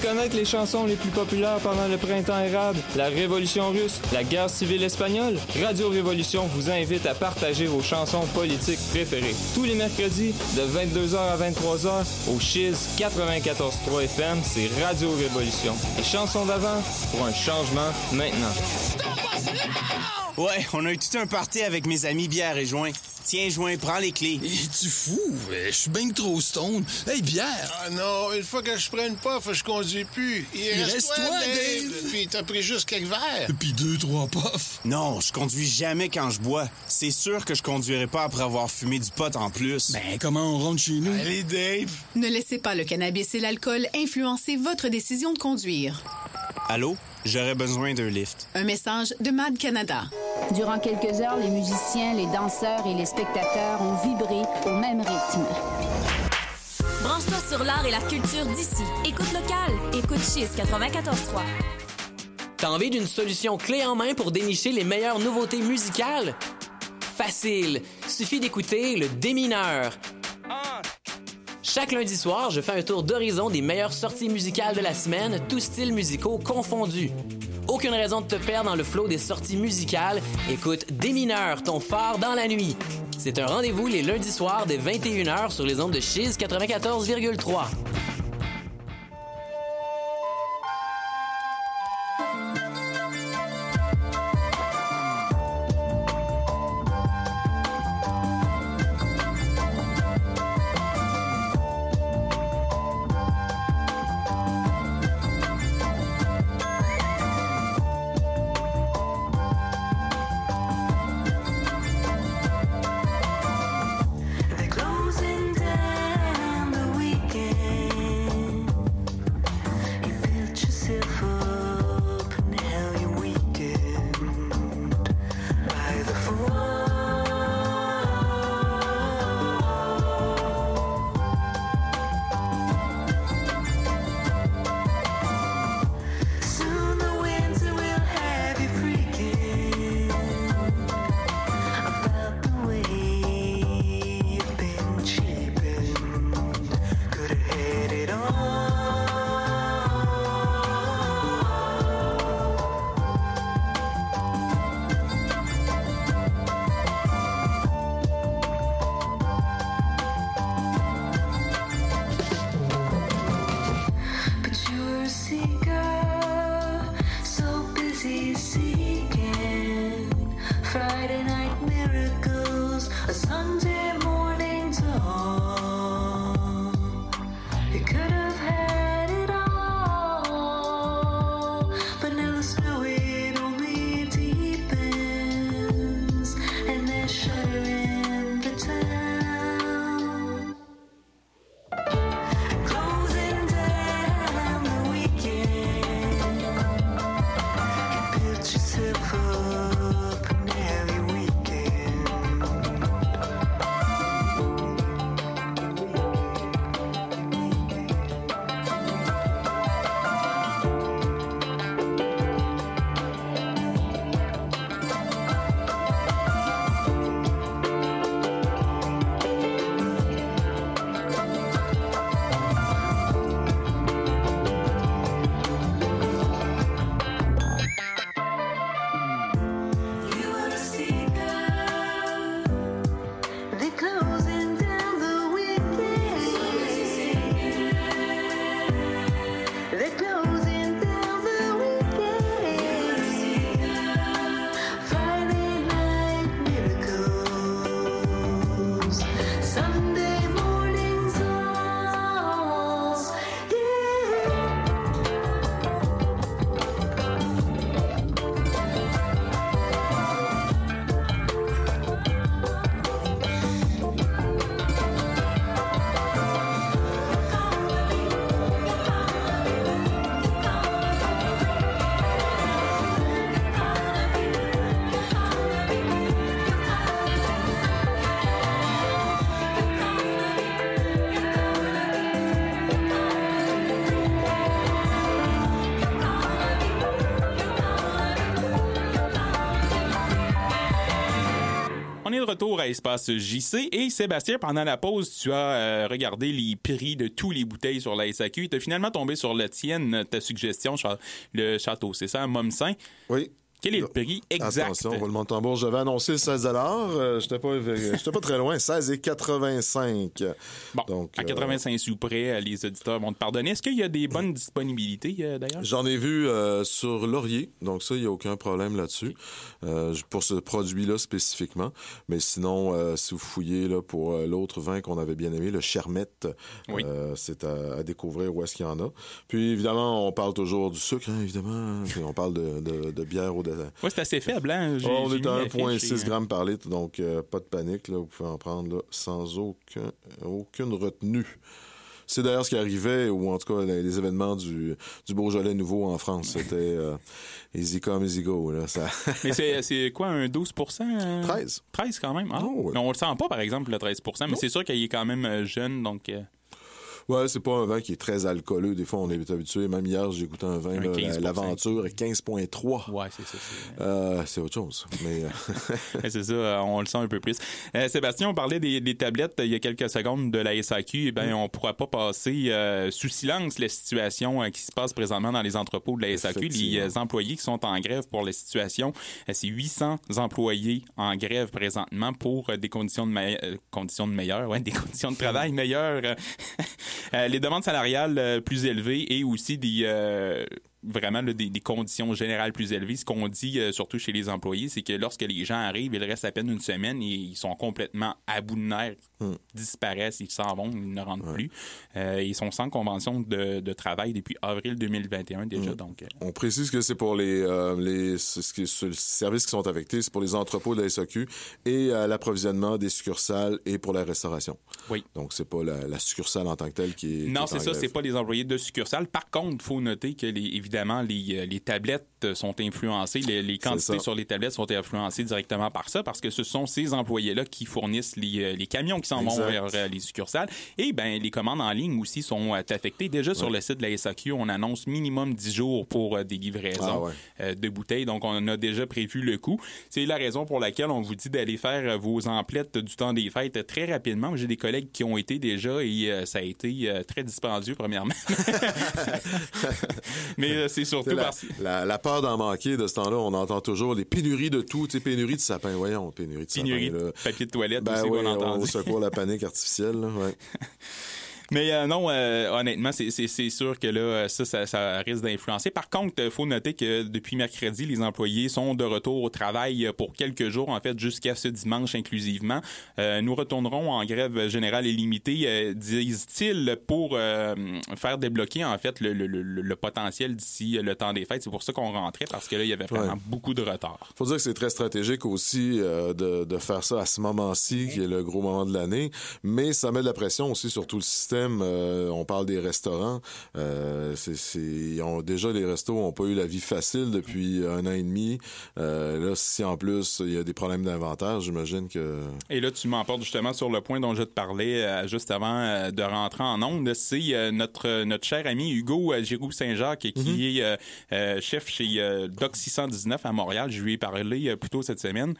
Speaker 8: Connaître les chansons les plus populaires pendant le printemps érable, la Révolution russe, la guerre civile espagnole? Radio Révolution vous invite à partager vos chansons politiques préférées. Tous les mercredis, de 22h à 23h, au Chiz 94.3 FM, c'est Radio Révolution. Les chansons d'avant pour un changement maintenant.
Speaker 9: Ouais, on a eu tout un party avec mes amis bière et joint. Tiens, joint, prends les clés.
Speaker 10: Es-tu fou? Je suis bien trop stone. Hey, bière!
Speaker 11: Ah non, une fois que je prends une puff, je conduis plus. Il,
Speaker 10: reste toi, Dave.
Speaker 11: Puis t'as pris juste quelques verres.
Speaker 10: Puis deux, trois puffs.
Speaker 9: Non, je conduis jamais quand je bois. C'est sûr que je conduirai pas après avoir fumé du pot en plus.
Speaker 10: Ben, comment on rentre chez nous?
Speaker 11: Allez, Dave.
Speaker 12: Ne laissez pas le cannabis et l'alcool influencer votre décision de conduire.
Speaker 9: Allô? J'aurais besoin d'un lift.
Speaker 12: Un message de Mad Canada.
Speaker 13: Durant quelques heures, les musiciens, les danseurs et les spectateurs ont vibré au même rythme.
Speaker 4: Branche-toi sur l'art et la culture d'ici. Écoute local. Écoute Chiz 94.3.
Speaker 14: T'as envie d'une solution clé en main pour dénicher les meilleures nouveautés musicales? Facile. Suffit d'écouter le démineur. Chaque lundi soir, je fais un tour d'horizon des meilleures sorties musicales de la semaine, tous styles musicaux confondus. Aucune raison de te perdre dans le flot des sorties musicales. Écoute Démineur, ton phare dans la nuit. C'est un rendez-vous les lundis soirs dès 21h sur les ondes de Chiz 94,3.
Speaker 5: Sunday morning. À Espace JC et Sébastien, pendant la pause, tu as euh, regardé les prix de tous les bouteilles sur la SAQ. Tu as finalement tombé sur la tienne, ta suggestion, le château, c'est ça, Momsin?
Speaker 6: Oui.
Speaker 5: Quel est le prix exact?
Speaker 6: Attention, en bourse. J'avais annoncé 16 euh, pas, j'étais pas très loin. 16,85
Speaker 5: Bon,
Speaker 6: Donc,
Speaker 5: à
Speaker 6: euh,
Speaker 5: 85 sous près, euh, les auditeurs vont te pardonner. Est-ce qu'il y a des bonnes disponibilités, euh, d'ailleurs?
Speaker 6: J'en ai vu euh, sur Laurier, donc ça, il n'y a aucun problème là-dessus, euh, pour ce produit-là spécifiquement. Mais sinon, euh, si vous fouillez là, pour euh, l'autre vin qu'on avait bien aimé, le Chermette,
Speaker 5: Oui.
Speaker 6: euh, c'est à, à découvrir où est-ce qu'il y en a. Puis évidemment, on parle toujours du sucre, hein, évidemment. Puis on parle de, de, de bière au
Speaker 5: Ouais, c'est assez faible, hein? J'ai-
Speaker 6: on est à
Speaker 5: mis l'affiche
Speaker 6: 1,6
Speaker 5: et, euh,
Speaker 6: grammes par litre, donc euh, pas de panique. Là, vous pouvez en prendre là, sans aucun, aucune retenue. C'est d'ailleurs ce qui arrivait, ou en tout cas les, les événements du, du Beaujolais nouveau en France. C'était euh, easy come, easy go. Là, ça...
Speaker 5: Mais c'est, quoi, un 12% euh?
Speaker 6: 13.
Speaker 5: 13 quand même. Ah.
Speaker 6: Oh, ouais.
Speaker 5: On le sent pas, par exemple, le 13% mais c'est sûr qu'il est quand même euh, jeune, donc...
Speaker 6: Ouais, c'est pas un vin qui est très alcooleux. Des fois, on est habitué. Même hier, j'ai goûté un vin,
Speaker 5: Un
Speaker 6: là,
Speaker 5: 15%.
Speaker 6: la- l'aventure, 15,3.
Speaker 5: Ouais, c'est ça. C'est,
Speaker 6: Euh, autre chose. Mais euh,
Speaker 5: c'est ça, euh, on le sent un peu plus. Euh, Sébastien, on parlait des, des tablettes il y a quelques secondes de la SAQ. Eh bien, on pourra pas passer euh, sous silence la situation qui se passe présentement dans les entrepôts de la SAQ. Les employés qui sont en grève pour la situation, c'est 800 employés en grève présentement pour des conditions de, conditions de meilleures, ouais, des conditions de travail meilleures. Euh, les demandes salariales euh, plus élevées et aussi des euh, vraiment là, des, des conditions générales plus élevées. Ce qu'on dit euh, surtout chez les employés, c'est que lorsque les gens arrivent, ils restent à peine une semaine et ils sont complètement à bout de nerfs, disparaissent, ils s'en vont, ils ne rentrent plus. Euh, ils sont sans convention de, de travail depuis avril 2021 déjà. Donc, euh,
Speaker 6: on précise que c'est pour les, services qui sont affectés, c'est pour les entrepôts de la SAQ et l'approvisionnement des succursales et pour la restauration.
Speaker 5: Oui.
Speaker 6: Donc, c'est pas la, la succursale en tant que telle qui est.
Speaker 5: Non, c'est ça, c'est pas les employés de succursale. Par contre, il faut noter que, les, évidemment, les, euh, les tablettes sont influencées, les, les quantités sur les tablettes sont influencées directement par ça, parce que ce sont ces employés-là qui fournissent les, euh, les camions qui s'en vont vers euh, les succursales. Et ben les commandes en ligne aussi sont euh, affectées. Déjà, sur le site de la SAQ, on annonce minimum 10 jours pour des livraisons
Speaker 6: Ah ouais.
Speaker 5: de bouteilles. Donc, on a déjà prévu le coup. C'est la raison pour laquelle on vous dit d'aller faire vos emplettes du temps des fêtes très rapidement. J'ai des collègues qui ont été déjà et ça a été très dispendieux, premièrement. Mais c'est surtout
Speaker 6: la,
Speaker 5: parce que...
Speaker 6: la, la peur d'en manquer de ce temps-là, on entend toujours les pénuries de tout, tu pénurie de sapin. Voyons, pénurie de
Speaker 5: Pénurie
Speaker 6: sapin.
Speaker 5: de
Speaker 6: là.
Speaker 5: papier de toilette
Speaker 6: Ben
Speaker 5: aussi,
Speaker 6: oui,
Speaker 5: on entend
Speaker 6: au
Speaker 5: dire.
Speaker 6: secours la panique artificielle. là, ouais.
Speaker 5: Mais euh, non, euh, honnêtement, c'est- c'est c'est sûr que là, euh, ça, ça, ça risque d'influencer. Par contre, il faut noter que depuis mercredi, les employés sont de retour au travail euh, pour quelques jours, en fait, jusqu'à ce dimanche inclusivement. Euh, nous retournerons en grève générale et limitée, euh, disent-ils, pour euh, faire débloquer, en fait, le, le- le- le potentiel d'ici le temps des fêtes. C'est pour ça qu'on rentrait, parce que là, il y avait vraiment
Speaker 6: Ouais.
Speaker 5: beaucoup de retard.
Speaker 6: faut dire que c'est très stratégique aussi euh, de, de faire ça à ce moment-ci, qui est le gros moment de l'année, mais ça met de la pression aussi sur tout le système. Euh, on parle des restaurants. Euh, c'est, c'est- ils ont, déjà, les restos ont pas eu la vie facile depuis un an et demi. Euh, là, si en plus, il y a des problèmes d'inventaire, j'imagine que...
Speaker 5: Et là, tu m'emportes justement sur le point dont je te parlais juste avant de rentrer en onde. C'est notre, notre cher ami Hugo Giroux-Saint-Jacques qui est euh, euh, chef chez Doc 619 à Montréal. Je lui ai parlé plus tôt cette semaine.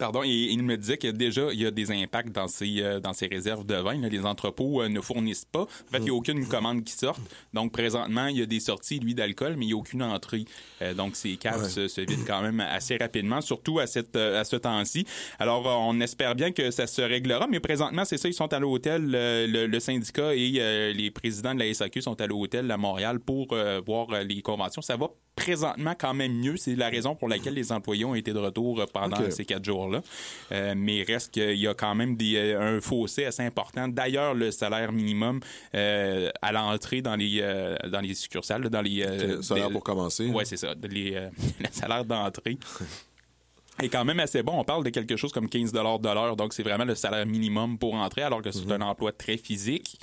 Speaker 5: Pardon, et il me disait que déjà, il y a des impacts dans ces, euh, dans ces réserves de vin. là. Les entrepôts euh, ne fournissent pas. En fait, il n'y a aucune commande qui sort. Donc, présentement, il y a des sorties, lui, d'alcool, mais il n'y a aucune entrée. Euh, donc, ces caves
Speaker 6: Ouais.
Speaker 5: se, se vident quand même assez rapidement, surtout à, cette, à ce temps-ci. Alors, on espère bien que ça se réglera, mais présentement, c'est ça, ils sont à l'hôtel, le, le syndicat et les présidents de la SAQ sont à l'hôtel à Montréal pour voir les conventions. Ça va présentement quand même mieux. C'est la raison pour laquelle les employés ont été de retour euh, pendant ces quatre jours-là. Euh, mais il reste qu'il y a quand même des, euh, un fossé assez important. D'ailleurs, le salaire minimum euh, à l'entrée dans les euh, dans les succursales, dans les
Speaker 6: salaire pour commencer.
Speaker 5: Ouais, c'est ça. Les, le salaire d'entrée est quand même assez bon. On parle de quelque chose comme 15 de l'heure, donc c'est vraiment le salaire minimum pour entrer, alors que c'est
Speaker 6: Mhm.
Speaker 5: un emploi très physique.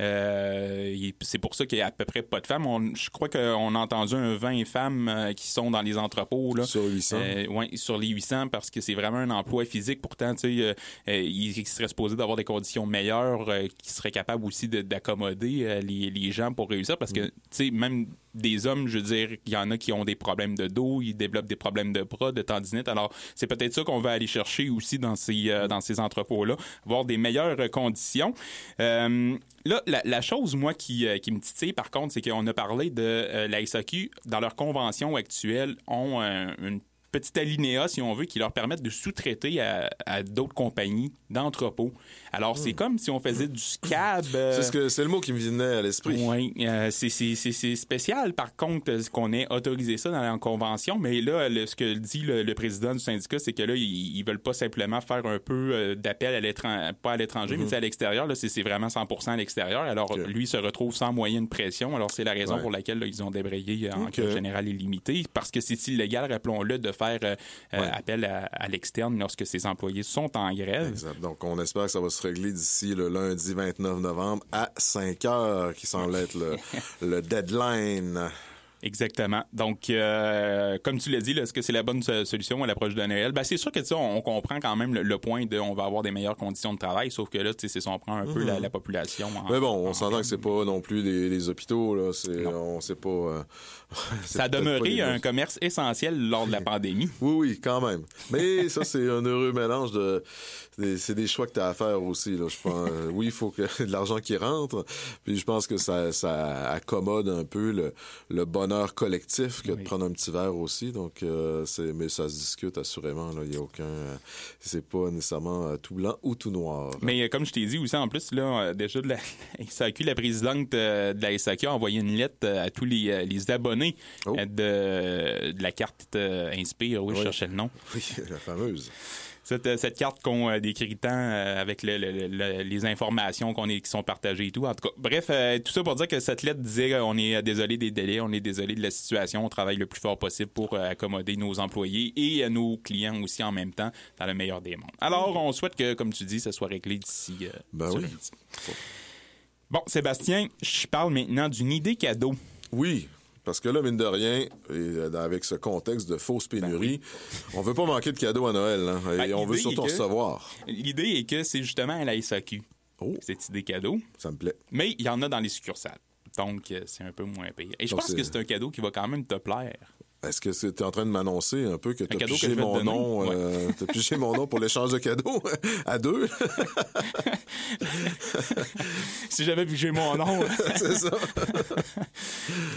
Speaker 5: Euh, c'est pour ça qu'il y a à peu près pas de femmes. On- je crois qu'on a entendu un 20 femmes euh, qui sont dans les entrepôts. Là.
Speaker 6: Sur 800.
Speaker 5: Euh, ouais, sur les 800, parce que c'est vraiment un emploi physique. Pourtant, tu sais, euh, il, serait supposé d'avoir des conditions meilleures, qui seraient capables aussi de- d'accommoder les, les gens pour réussir, parce que, tu sais, même des hommes, je veux dire, il y en a qui ont des problèmes de dos, ils développent des problèmes de bras, de tendinite. Alors, c'est peut-être ça qu'on va aller chercher aussi dans ces, euh, dans ces entrepôts-là, avoir des meilleures euh, conditions. Euh, là, la, la chose, moi, qui, qui me titille, par contre, c'est qu'on a parlé de euh, la SAQ, dans leur convention actuelle, ont une petite alinéa, si on veut, qui leur permettent de sous-traiter à, à d'autres compagnies d'entrepôts. Alors, c'est comme si on faisait du scab. euh,
Speaker 6: C'est ce que c'est le mot qui me venait à l'esprit.
Speaker 5: oui, euh, c'est- spécial, par contre, euh, qu'on ait autorisé ça dans la convention, mais là, le- ce que dit le, le président du syndicat, c'est que là, ils, ils veulent pas simplement faire un peu d'appel à l'étranger, pas à l'étranger, mais
Speaker 6: Mhm.
Speaker 5: c'est à l'extérieur, là, c'est vraiment 100% à l'extérieur. Alors, lui se retrouve sans moyen de pression, alors c'est la raison
Speaker 6: Ouais.
Speaker 5: pour laquelle là, ils ont débrayé en
Speaker 6: Ok.
Speaker 5: cas général illimité, parce que c'est illégal, rappelons-le, de faire euh, euh,
Speaker 6: Ouais.
Speaker 5: appel à, à l'externe lorsque ses employés sont en grève.
Speaker 6: Exact. Donc, on espère que ça va se régler d'ici le lundi 29 novembre à 5 heures, qui semble être le, le deadline.
Speaker 5: Exactement. Donc, euh, comme tu l'as dit, est-ce que c'est la bonne so- solution à l'approche de Noël? Ben, c'est sûr que on, on comprend quand même le, le point de on va avoir des meilleures conditions de travail, sauf que là, tu sais, c'est si on prend un peu
Speaker 6: Mhm.
Speaker 5: la, la population. en-
Speaker 6: Mais bon, on s'entend que c'est pas non plus des, des hôpitaux, là. C'est, on sait pas. euh,
Speaker 5: Ça a demeuré un commerce essentiel lors de la pandémie.
Speaker 6: Oui, oui, quand même. Mais ça, c'est un heureux mélange de. C'est des choix que tu as à faire aussi. Là. Je pense, oui, il faut que de l'argent qui rentre. Puis je pense que ça, ça accommode un peu le, le bonheur collectif que de prendre un petit verre aussi. Donc, euh, c'est, mais ça se discute assurément. Là. Il n'y a aucun. euh, c'est pas nécessairement euh, tout blanc ou tout noir.
Speaker 5: Mais comme je t'ai dit aussi, en plus, là, déjà, de la SAQ, la présidente de la SAQ a envoyé une lettre à tous les, les abonnés euh, de, de la carte Inspire. Oui, je
Speaker 6: Oui.
Speaker 5: cherchais le nom.
Speaker 6: Oui, la fameuse.
Speaker 5: Cette, euh, cette carte qu'on euh, décrit tant euh, avec le- le- le- les informations qu'on est, qui sont partagées et tout. En tout cas, bref, tout ça pour dire que cette lettre disait on est désolé des délais, on est désolé de la situation, on travaille le plus fort possible pour accommoder nos employés et nos clients aussi en même temps, dans le meilleur des mondes. Alors, on souhaite que, comme tu dis, ça soit réglé d'ici euh,
Speaker 6: Ben oui.
Speaker 5: Bon, Sébastien, je parle maintenant d'une idée cadeau.
Speaker 6: Oui. Parce que là, mine de rien, et euh, avec ce contexte de fausse pénurie, on veut pas manquer de cadeaux à Noël. hein, et
Speaker 5: Ben,
Speaker 6: on veut surtout
Speaker 5: que-
Speaker 6: recevoir.
Speaker 5: L'idée est que c'est justement à la SAQ, cette idée cadeau.
Speaker 6: Ça me plaît.
Speaker 5: Mais il y en a dans les succursales. Donc, euh, c'est un peu moins payé. Et je pense que c'est un cadeau qui va quand même te plaire.
Speaker 6: Est-ce que tu es en train de m'annoncer un peu que tu as pigé mon nom,
Speaker 5: Ouais.
Speaker 6: euh, pigé mon nom pour l'échange de cadeaux à deux?
Speaker 5: si j'avais pigé mon nom.
Speaker 6: c'est ça.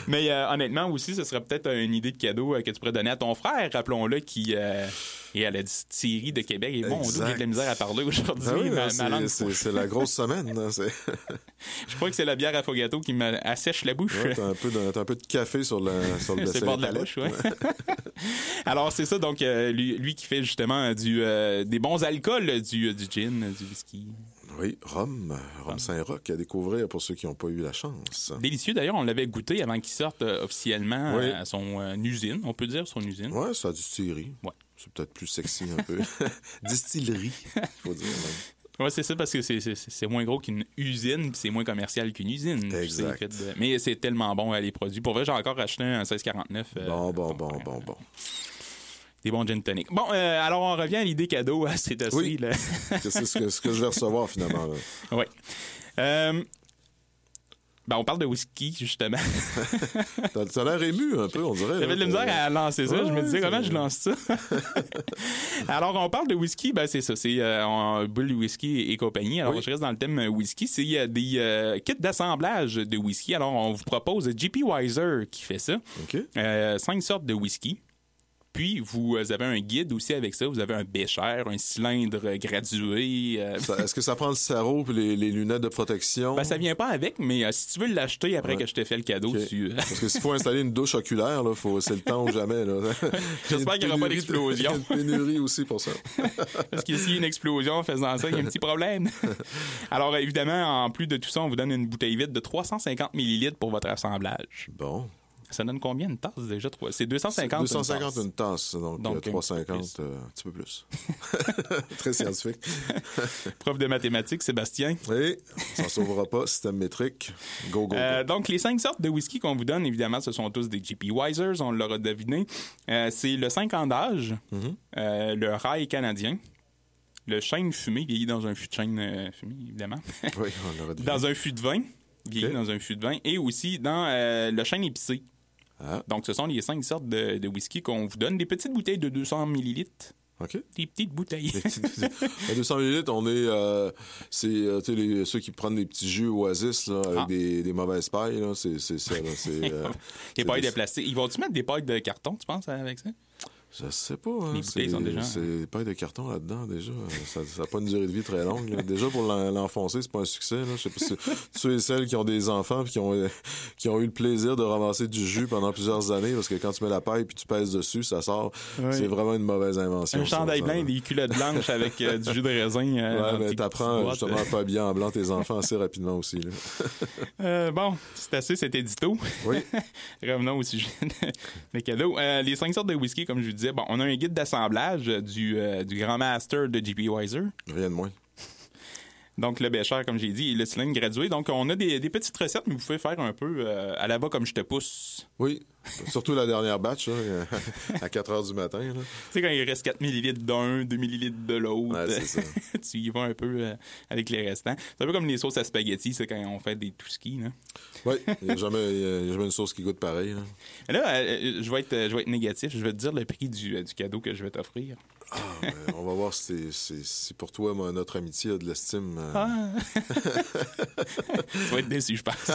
Speaker 5: Mais euh, honnêtement aussi, ce serait peut-être une idée de cadeau euh, que tu pourrais donner à ton frère, rappelons-le, qui euh, est à la distillerie de Québec. Et bon,
Speaker 6: Exact.
Speaker 5: j'ai de la misère à parler aujourd'hui.
Speaker 6: Ah oui,
Speaker 5: ma, ma
Speaker 6: c'est- la grosse semaine. hein, c'est-
Speaker 5: Je crois que c'est la bière à Fogato qui m'assèche la bouche.
Speaker 6: Ouais, t'as, un peu de, t'as un peu de café sur le, sur le
Speaker 5: bord de la bouche, ouais. Alors, c'est ça, donc, euh, lui, lui qui fait justement du, euh, des bons alcools, du, du gin, du whisky.
Speaker 6: Oui, Rome, Rome Saint-Roch à découvrir pour ceux qui n'ont pas eu la chance.
Speaker 5: Délicieux, d'ailleurs, on l'avait goûté avant qu'il sorte euh, officiellement
Speaker 6: Oui.
Speaker 5: à son euh, usine, on peut dire son usine.
Speaker 6: Ouais, c'est la distillerie.
Speaker 5: Ouais.
Speaker 6: C'est peut-être plus sexy un peu. Distillerie, faut dire.
Speaker 5: Ouais, c'est ça, parce que c'est- moins gros qu'une usine, puis c'est moins commercial qu'une usine.
Speaker 6: Exact.
Speaker 5: Fait Mais c'est tellement bon, euh, les produits. Pour vrai, j'ai encore acheté un 1649. euh,
Speaker 6: Bon, bon, bon, bon, bon.
Speaker 5: Des bons gin tonic. Bon, euh, alors on revient à l'idée cadeau à ces dossiers.
Speaker 6: Oui. c'est ce que, ce que je vais recevoir finalement.
Speaker 5: Oui. Euh, ben, on parle de whisky, justement.
Speaker 6: T'as, t'as l'air ému un peu, on dirait.
Speaker 5: J'avais de la
Speaker 6: là,
Speaker 5: misère à lancer ça.
Speaker 6: Ouais,
Speaker 5: je me disais, comment je lance ça? Alors, on parle de whisky. Ben, c'est ça. C'est euh, Bull Whisky et, et compagnie. Alors,
Speaker 6: Oui.
Speaker 5: je reste dans le thème euh, whisky. C'est euh, des euh, kits d'assemblage de whisky. Alors, on vous propose JP Weiser qui fait ça. Cinq sortes de whisky. Puis, vous avez un guide aussi avec ça. Vous avez un bécher, un cylindre gradué. euh,
Speaker 6: Est-ce que ça prend le sarrau et les, les lunettes de protection?
Speaker 5: ben, ça vient pas avec, mais euh, si tu veux l'acheter après
Speaker 6: Ouais.
Speaker 5: que je t'ai fait le cadeau, tu...
Speaker 6: Parce que s'il faut installer une douche oculaire, là, faut, c'est le temps ou jamais.
Speaker 5: J'espère qu'il y aura pas d'explosion.
Speaker 6: Il y a une pénurie aussi pour ça.
Speaker 5: Parce que s'il y a une explosion en faisant ça, il y a un petit problème. Alors, évidemment, en plus de tout ça, on vous donne une bouteille vide de 350 millilitres pour votre assemblage.
Speaker 6: Bon.
Speaker 5: Ça donne combien une tasse déjà? C'est 250 une
Speaker 6: 250
Speaker 5: tasse.
Speaker 6: une tasse, donc,
Speaker 5: Donc,
Speaker 6: euh, 350, euh, un petit peu plus. Très scientifique.
Speaker 5: Prof de mathématiques, Sébastien.
Speaker 6: Oui, s'en sauvera pas, système métrique. Go, go,
Speaker 5: Euh, donc, les cinq sortes de whisky qu'on vous donne, évidemment, ce sont tous des GP Wisers, on l'aura deviné. Euh, c'est le 5 ans d'âge, euh, le rail canadien, le chêne fumé, vieilli dans un fût de chêne fumé, évidemment.
Speaker 6: Oui, on l'aura deviné.
Speaker 5: dans un fût de vin, vieilli dans un fût de vin, et aussi dans le chêne épicé. Donc, ce sont les cinq sortes de, de whisky qu'on vous donne. Des petites bouteilles de 200 millilitres.
Speaker 6: OK.
Speaker 5: Des petites bouteilles.
Speaker 6: À 200 millilitres, on est. euh, c'est euh, les- ceux qui prennent des petits jus Oasis là, avec
Speaker 5: Ah.
Speaker 6: des, des mauvaises pailles. là, C'est ça. là, euh,
Speaker 5: des pailles
Speaker 6: des-
Speaker 5: de plastique. Ils vont-tu mettre des pailles de carton, tu penses, avec ça?
Speaker 6: Je sais pas. Hein,
Speaker 5: Les bouteilles
Speaker 6: c'est,
Speaker 5: sont déjà-
Speaker 6: C'est des pailles de carton là-dedans, déjà. Ça n'a pas une durée de vie très longue. là. Déjà, pour l'en- l'enfoncer, c'est pas un succès. Là. Je sais pas si ceux et celles qui ont des enfants et qui ont, euh, qui ont eu le plaisir de ramasser du jus pendant plusieurs années, parce que quand tu mets la paille puis tu pèses dessus, ça sort.
Speaker 5: Oui.
Speaker 6: C'est vraiment une mauvaise invention.
Speaker 5: Un chandail blanc et des culottes blanches avec euh, du jus de raisin. euh,
Speaker 6: Ouais, mais t'apprends justement à pas habiller en blanc tes enfants assez rapidement aussi. là.
Speaker 5: Euh, bon, c'est assez cet édito.
Speaker 6: Oui.
Speaker 5: Revenons au sujet de- des cadeaux. Euh, les cinq sortes de whisky, comme je vous bon, on a un guide d'assemblage euh, du, euh, du grand master de JP Weiser.
Speaker 6: Rien de moins.
Speaker 5: Donc, le bécher, comme j'ai dit, et le cylindre gradué. Donc, on a des, des petites recettes, mais vous pouvez faire un peu euh, à la bas comme je te pousse.
Speaker 6: Oui, surtout la dernière batch, à 4 heures du matin. là.
Speaker 5: Tu sais, quand il reste 4 millilitres d'un, 2 millilitres de l'autre,
Speaker 6: Ouais,
Speaker 5: tu y vas un peu euh, avec les restants. C'est un peu comme les sauces à spaghetti, c'est quand on fait des touskis.
Speaker 6: Oui, il n'y a, jamais une sauce qui goûte pareil. là.
Speaker 5: Euh, je, vais être, je vais être négatif. Je vais te dire le prix du, du cadeau que je vais t'offrir.
Speaker 6: Euh, on va voir si, si pour toi, moi, notre amitié a de l'estime. euh,
Speaker 5: Ah. tu vas être déçu, je pense.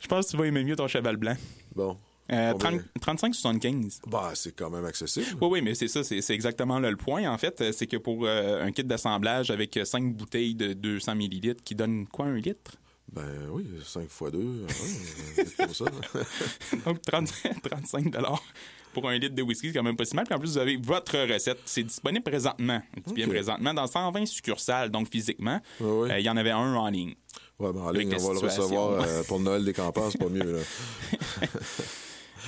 Speaker 5: je pense que tu vas aimer mieux ton cheval blanc.
Speaker 6: Bon.
Speaker 5: Euh,
Speaker 6: Combien?
Speaker 5: 30 35,75.
Speaker 6: Bah, c'est quand même accessible.
Speaker 5: Oui, oui, mais c'est ça, c'est exactement là le point, en fait. C'est que pour euh, un kit d'assemblage avec 5 bouteilles de 200 millilitres qui donne quoi, un litre?
Speaker 6: Ben oui, 5 fois 2. comme ça.
Speaker 5: Donc, 30 35 pour un litre de whisky, c'est quand même pas si mal. Puis en plus, vous avez votre recette. C'est disponible présentement. Je dis bien
Speaker 6: Ok.
Speaker 5: présentement, dans 120 succursales, donc physiquement. Euh, Il y en avait un en ligne.
Speaker 6: Ouais, ben en ligne, on va le recevoir euh, pour Noël des campagnes, c'est pas mieux. Là.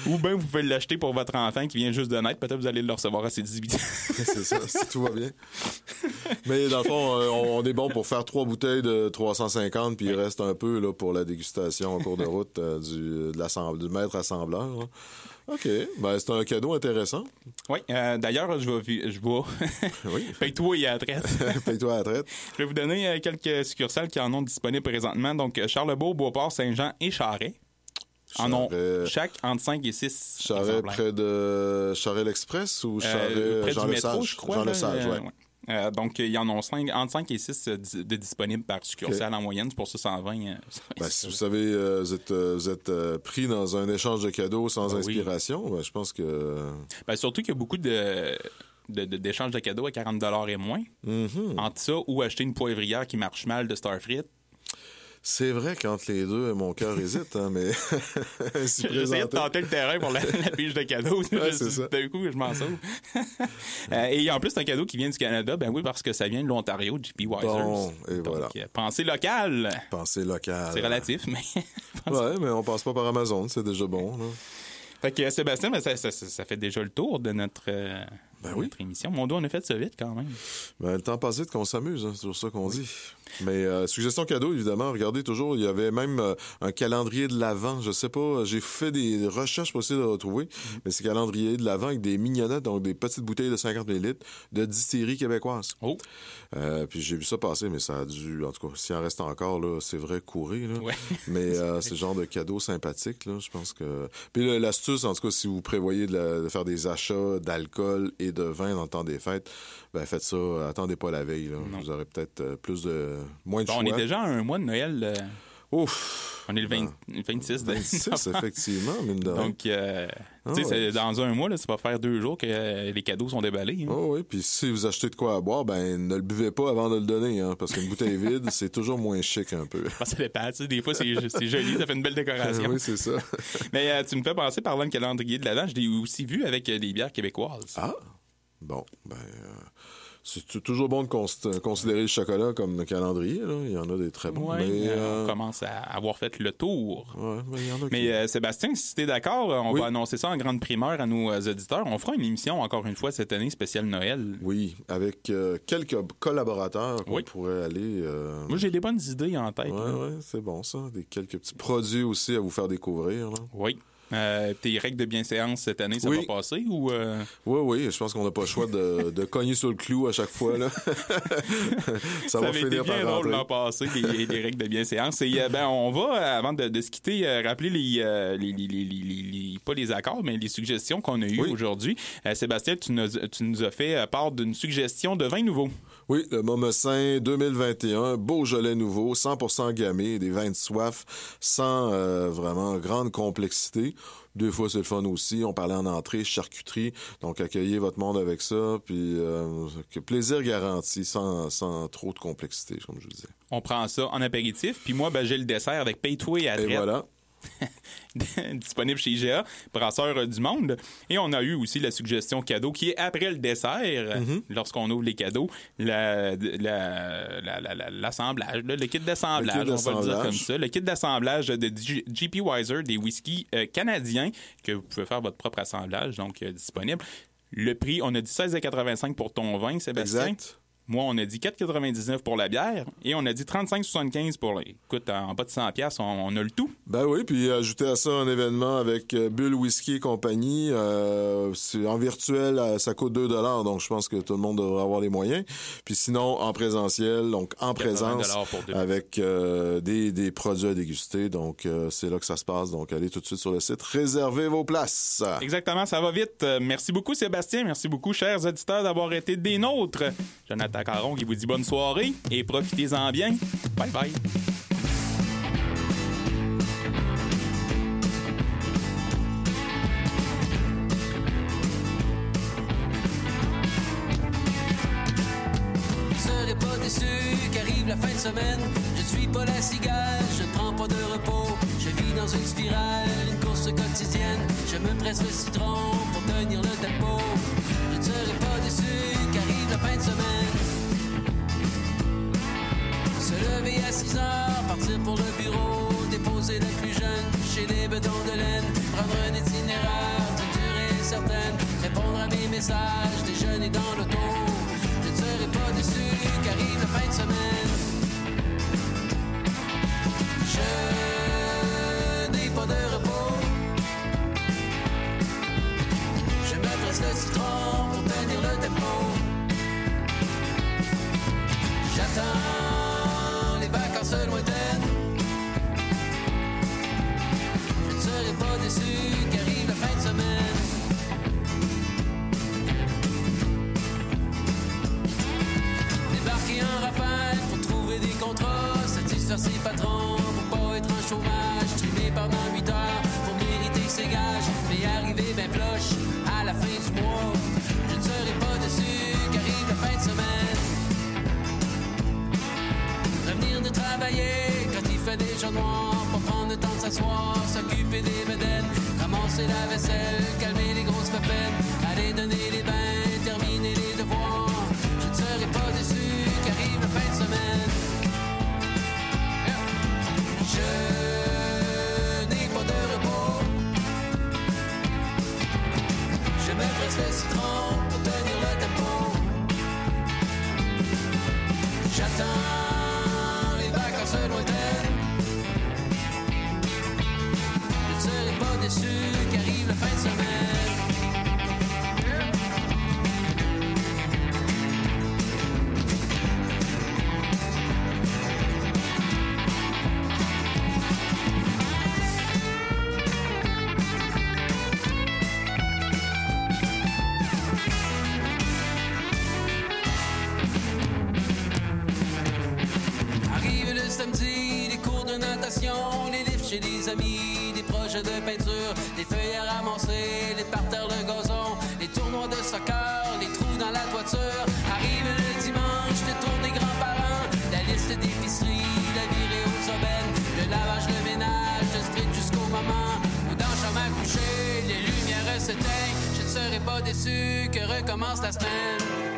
Speaker 5: Ou bien vous pouvez l'acheter pour votre enfant qui vient juste de naître. Peut-être vous allez le recevoir à ses 18 ans.
Speaker 6: c'est ça, si tout va bien. Mais dans le fond, euh, on, on est bon pour faire trois bouteilles de 350, puis il reste un peu là, pour la dégustation en cours de route euh, du, de l'assemble- du maître assembleur. là. OK, ben, c'est un cadeau intéressant.
Speaker 5: Oui, euh, d'ailleurs, je vais. Je vais...
Speaker 6: Oui.
Speaker 5: Paye-toi et à la traite.
Speaker 6: Paye-toi à la traite.
Speaker 5: Je vais vous donner euh, quelques succursales qui en ont disponibles présentement. Donc, euh, Charlebourg, Beauport, Saint-Jean et Charret. En ont chaque entre 5 et 6
Speaker 6: Charret près de Charret l'Express ou Charret
Speaker 5: Euh, près
Speaker 6: Jean
Speaker 5: du métro, je crois.
Speaker 6: Jean
Speaker 5: là,
Speaker 6: Lesage, ouais.
Speaker 5: ouais. Euh, donc, il y en a cinq, entre 5 et 6 de disponibles par succursale en moyenne. C'est pour ça 120. euh,
Speaker 6: Ben, si vous savez, euh, vous êtes, euh, vous êtes euh, pris dans un échange de cadeaux sans
Speaker 5: Ben oui.
Speaker 6: inspiration, ben, je pense que...
Speaker 5: Ben, surtout qu'il y a beaucoup de de- de- d'échanges de, cadeaux à 40 et moins.
Speaker 6: Mhm.
Speaker 5: Entre ça ou acheter une poivrière qui marche mal de Starfrit.
Speaker 6: C'est vrai qu'entre les deux, mon cœur hésite, hein, mais...
Speaker 5: J'essayais de tenter le terrain pour la, la pige de cadeaux.
Speaker 6: Ouais.
Speaker 5: D'un coup, je m'en sauve. Euh, et en plus, c'est un cadeau qui vient du Canada. Ben oui, parce que ça vient de l'Ontario, JP Wisers.
Speaker 6: Bon, et
Speaker 5: Donc,
Speaker 6: voilà.
Speaker 5: euh, pensée locale.
Speaker 6: Pensée locale.
Speaker 5: C'est relatif, mais...
Speaker 6: Ouais, mais on passe pas par Amazon, c'est déjà bon. Là.
Speaker 5: Fait que Sébastien, ben, ça, ça- ça- ça fait déjà le tour de notre, euh,
Speaker 6: Ben
Speaker 5: de notre émission. Mon dos, on a fait ça vite quand même.
Speaker 6: Ben, le temps passe vite qu'on s'amuse, hein, c'est toujours ça qu'on dit. Mais euh, suggestion cadeau, évidemment, regardez toujours, il y avait même euh, un calendrier de l'Avent, je sais pas, j'ai fait des recherches pour essayer de le retrouver,
Speaker 5: Mm-hmm.
Speaker 6: mais c'est calendrier de l'Avent avec des mignonnettes, donc des petites bouteilles de 50 ml de distillerie québécoise.
Speaker 5: Oh!
Speaker 6: Euh, puis j'ai vu ça passer, mais ça a dû, en tout cas, s'il en reste encore, là, c'est vrai, courir, là.
Speaker 5: Ouais.
Speaker 6: Mais euh, c'est le genre de cadeau sympathique, là, je pense que... Puis l'astuce, en tout cas, si vous prévoyez de, la- de faire des achats d'alcool et de vin dans le temps des fêtes, ben faites ça, attendez pas la veille, là. Vous aurez peut-être euh, plus de... moins de
Speaker 5: Bon, on
Speaker 6: choix.
Speaker 5: est déjà à un mois de Noël. euh,
Speaker 6: Ouf!
Speaker 5: On est le 20 le 26 de
Speaker 6: 26,
Speaker 5: novembre.
Speaker 6: effectivement, mine de.
Speaker 5: Donc, euh,
Speaker 6: Ah
Speaker 5: tu sais,
Speaker 6: ouais.
Speaker 5: dans un mois, là, ça va faire deux jours que euh, les cadeaux sont déballés. hein.
Speaker 6: Oh oui, puis si vous achetez de quoi à boire, ben ne le buvez pas avant de le donner, hein, parce qu'une bouteille vide, c'est toujours moins chic un peu.
Speaker 5: Ça dépend, tu sais, des fois, c'est joli, ça fait une belle décoration.
Speaker 6: oui, c'est ça.
Speaker 5: Mais euh, tu me fais penser, parlant de calendrier de l'Avent, je l'ai aussi vu avec des bières québécoises.
Speaker 6: Ah! Bon, ben, c'est toujours bon de cons- considérer le chocolat comme un calendrier. Là? Il y en a des très bons.
Speaker 5: Ouais,
Speaker 6: mais,
Speaker 5: euh,
Speaker 6: euh,
Speaker 5: on commence à avoir fait le tour.
Speaker 6: ouais, mais il y en a qui-
Speaker 5: Mais euh, Sébastien, si tu es d'accord, on
Speaker 6: Oui.
Speaker 5: va annoncer ça en grande primeur à nos auditeurs. On fera une émission encore une fois cette année spéciale Noël.
Speaker 6: Oui, avec euh, quelques collaborateurs qu'on
Speaker 5: Oui.
Speaker 6: pourrait aller.
Speaker 5: Moi, j'ai des bonnes idées en tête. Là.
Speaker 6: ouais, c'est bon ça. Des quelques petits produits aussi à vous faire découvrir. là.
Speaker 5: Oui. Euh, tes règles de bienséance cette année, ça
Speaker 6: Oui.
Speaker 5: va passer ou... euh,
Speaker 6: Oui, oui, je pense qu'on n'a pas le choix de, de cogner sur le clou à chaque fois. Là. ça, va
Speaker 5: avait été
Speaker 6: finir
Speaker 5: bien
Speaker 6: par
Speaker 5: drôle l'an passé, les, les règles de bienséance. Et euh, ben, on va, avant de, de se quitter, rappeler les, les, les, pas les accords, mais les suggestions qu'on a eues
Speaker 6: Oui.
Speaker 5: aujourd'hui. Sébastien, tu nous, tu nous as fait part d'une suggestion de vin nouveau.
Speaker 6: Oui, le Momocin 2021, Beaujolais nouveau, 100% gamay, des vins de soif, sans euh, vraiment grande complexité. Deux fois, c'est le fun aussi. On parlait en entrée, charcuterie. Donc, accueillez votre monde avec ça. Puis, euh, que plaisir garanti, sans, sans trop de complexité, comme je vous disais.
Speaker 5: On prend ça en apéritif. Puis moi, ben, j'ai le dessert avec Paytway à
Speaker 6: Et voilà.
Speaker 5: disponible chez IGA, brasseur du monde. Et on a eu aussi la suggestion cadeau qui est après le dessert,
Speaker 6: Mm-hmm.
Speaker 5: lorsqu'on ouvre les cadeaux, la- la- la- la- la- l'assemblage, le kit d'assemblage, on va le dire comme ça. Le kit d'assemblage de GP Wiser, des whiskies euh, canadiens, que vous pouvez faire votre propre assemblage, donc euh, disponible. Le prix, on a dit 16,85 pour ton vin, Sébastien.
Speaker 6: Exact.
Speaker 5: Moi, on a dit 4,99 pour la bière et on a dit 35,75 pour... les- Écoute, en bas de 100 pièces, on, on a le tout.
Speaker 6: Ben oui, puis ajouter à ça un événement avec euh, Bull Whisky et compagnie. euh, c'est en virtuel, euh, ça coûte 2 donc je pense que tout le monde devrait avoir les moyens. Puis sinon, en présentiel, donc en
Speaker 5: 80
Speaker 6: présence, avec euh, des, des produits à déguster. Donc euh, c'est là que ça se passe. Donc allez tout de suite sur le site, réservez vos places.
Speaker 5: Exactement, ça va vite. Merci beaucoup, Sébastien. Merci beaucoup, chers auditeurs, d'avoir été des nôtres. Jonathan Caron qui vous dit bonne soirée et profitez-en bien. Bye bye.
Speaker 15: Qu'arrive la fin de semaine. Je suis pas la cigale, je ne prends pas de repos. Je vis dans une spirale, une course quotidienne. Je me presse le citron pour le bureau, déposer le plus jeune chez les bedons de laine, prendre un itinéraire d'une durée certaine, répondre à mes messages, déjeuner dans l'auto. Des amis, des projets de peinture, des feuilles à ramasser, les parterres de gazon, les tournois de soccer, les trous dans la toiture. Arrive le dimanche, le tour des grands-parents, la liste d'épicerie, la virée aux aubaines, le lavage, le ménage, de street jusqu'au moment où dans la chambre à coucher, les lumières s'éteignent. Je ne serai pas déçu que recommence la semaine.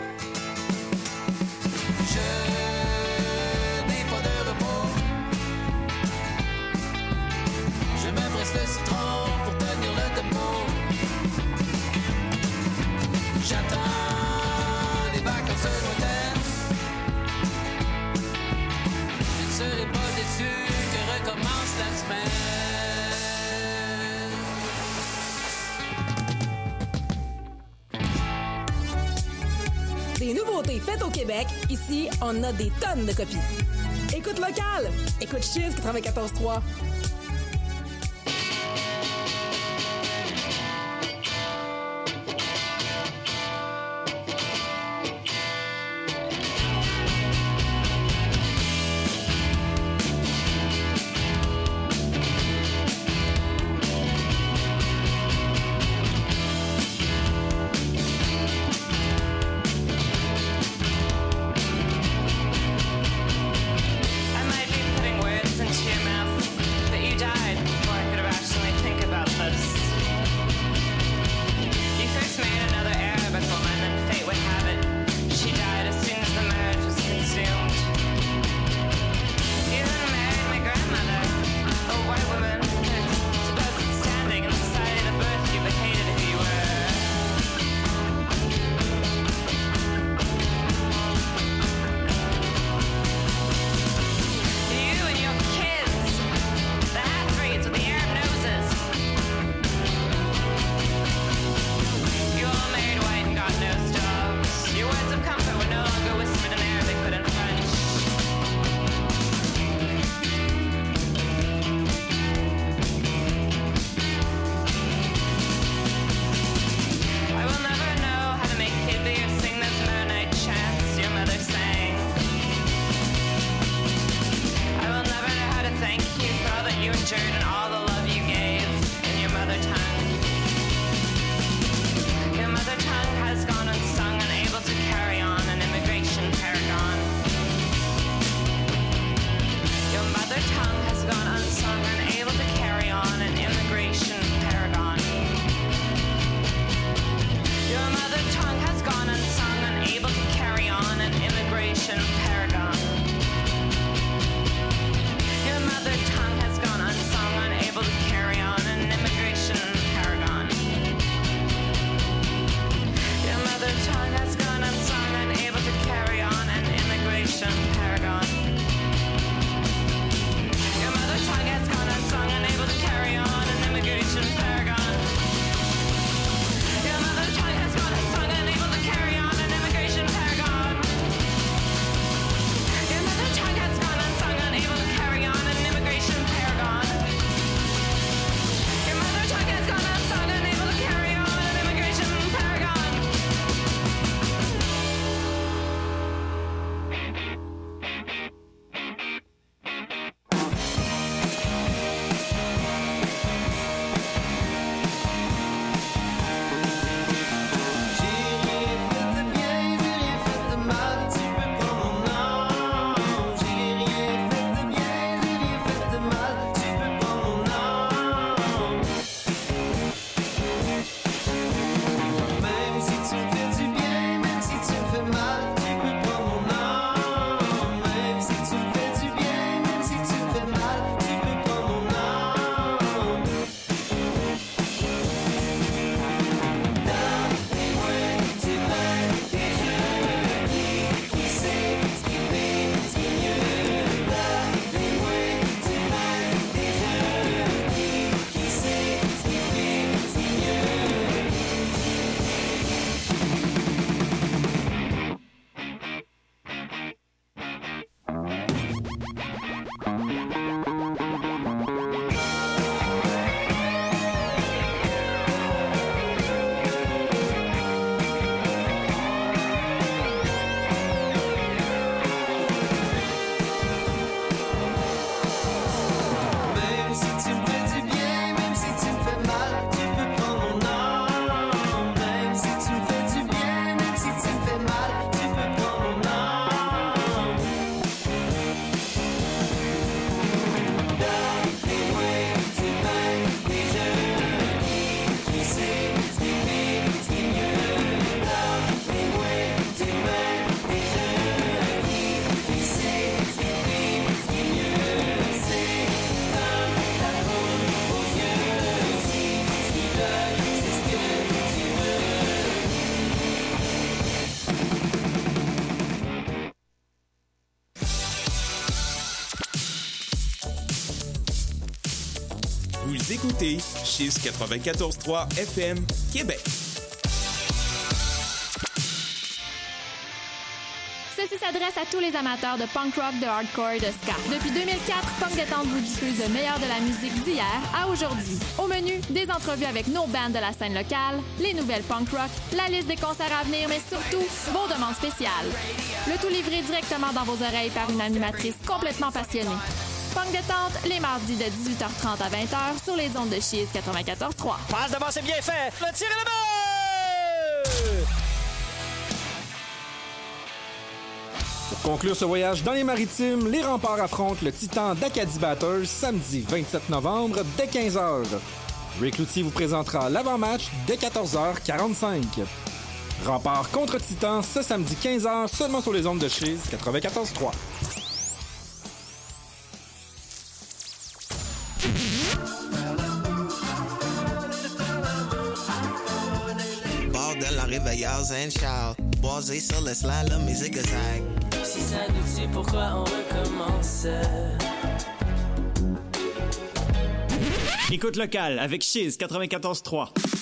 Speaker 16: faites au Québec, ici, on a des tonnes de copies. Écoute locale, écoute Chiffre 94.3.
Speaker 17: Chiffre 94.3 FM, Québec.
Speaker 18: Ceci s'adresse à tous les amateurs de punk rock, de hardcore et de ska. Depuis 2004, Punk Détente vous diffuse le meilleur de la musique d'hier à aujourd'hui. Au menu, des entrevues avec nos bands de la scène locale, les nouvelles punk rock, la liste des concerts à venir, mais surtout vos demandes spéciales. Le tout livré directement dans vos oreilles par une animatrice complètement passionnée. Punk Détente, les mardis de 18h30 à 20h sur les ondes de Chiz 94.3.
Speaker 1: Passe devant, c'est bien fait. Le tir est là-bas!
Speaker 19: Pour conclure ce voyage dans les maritimes, les remparts affrontent le titan d'Acadie Batters samedi 27 novembre dès 15h. Rick Loutier vous présentera l'avant-match dès 14h45. Rempart contre Titan ce samedi 15h seulement sur les ondes de Chiz 94.3.
Speaker 20: La réveilleuse and shout. Basé sur le slalom et zigzag.
Speaker 21: Si ça nous tue, pourquoi on recommence?
Speaker 2: Écoute locale avec Chiz 94.3.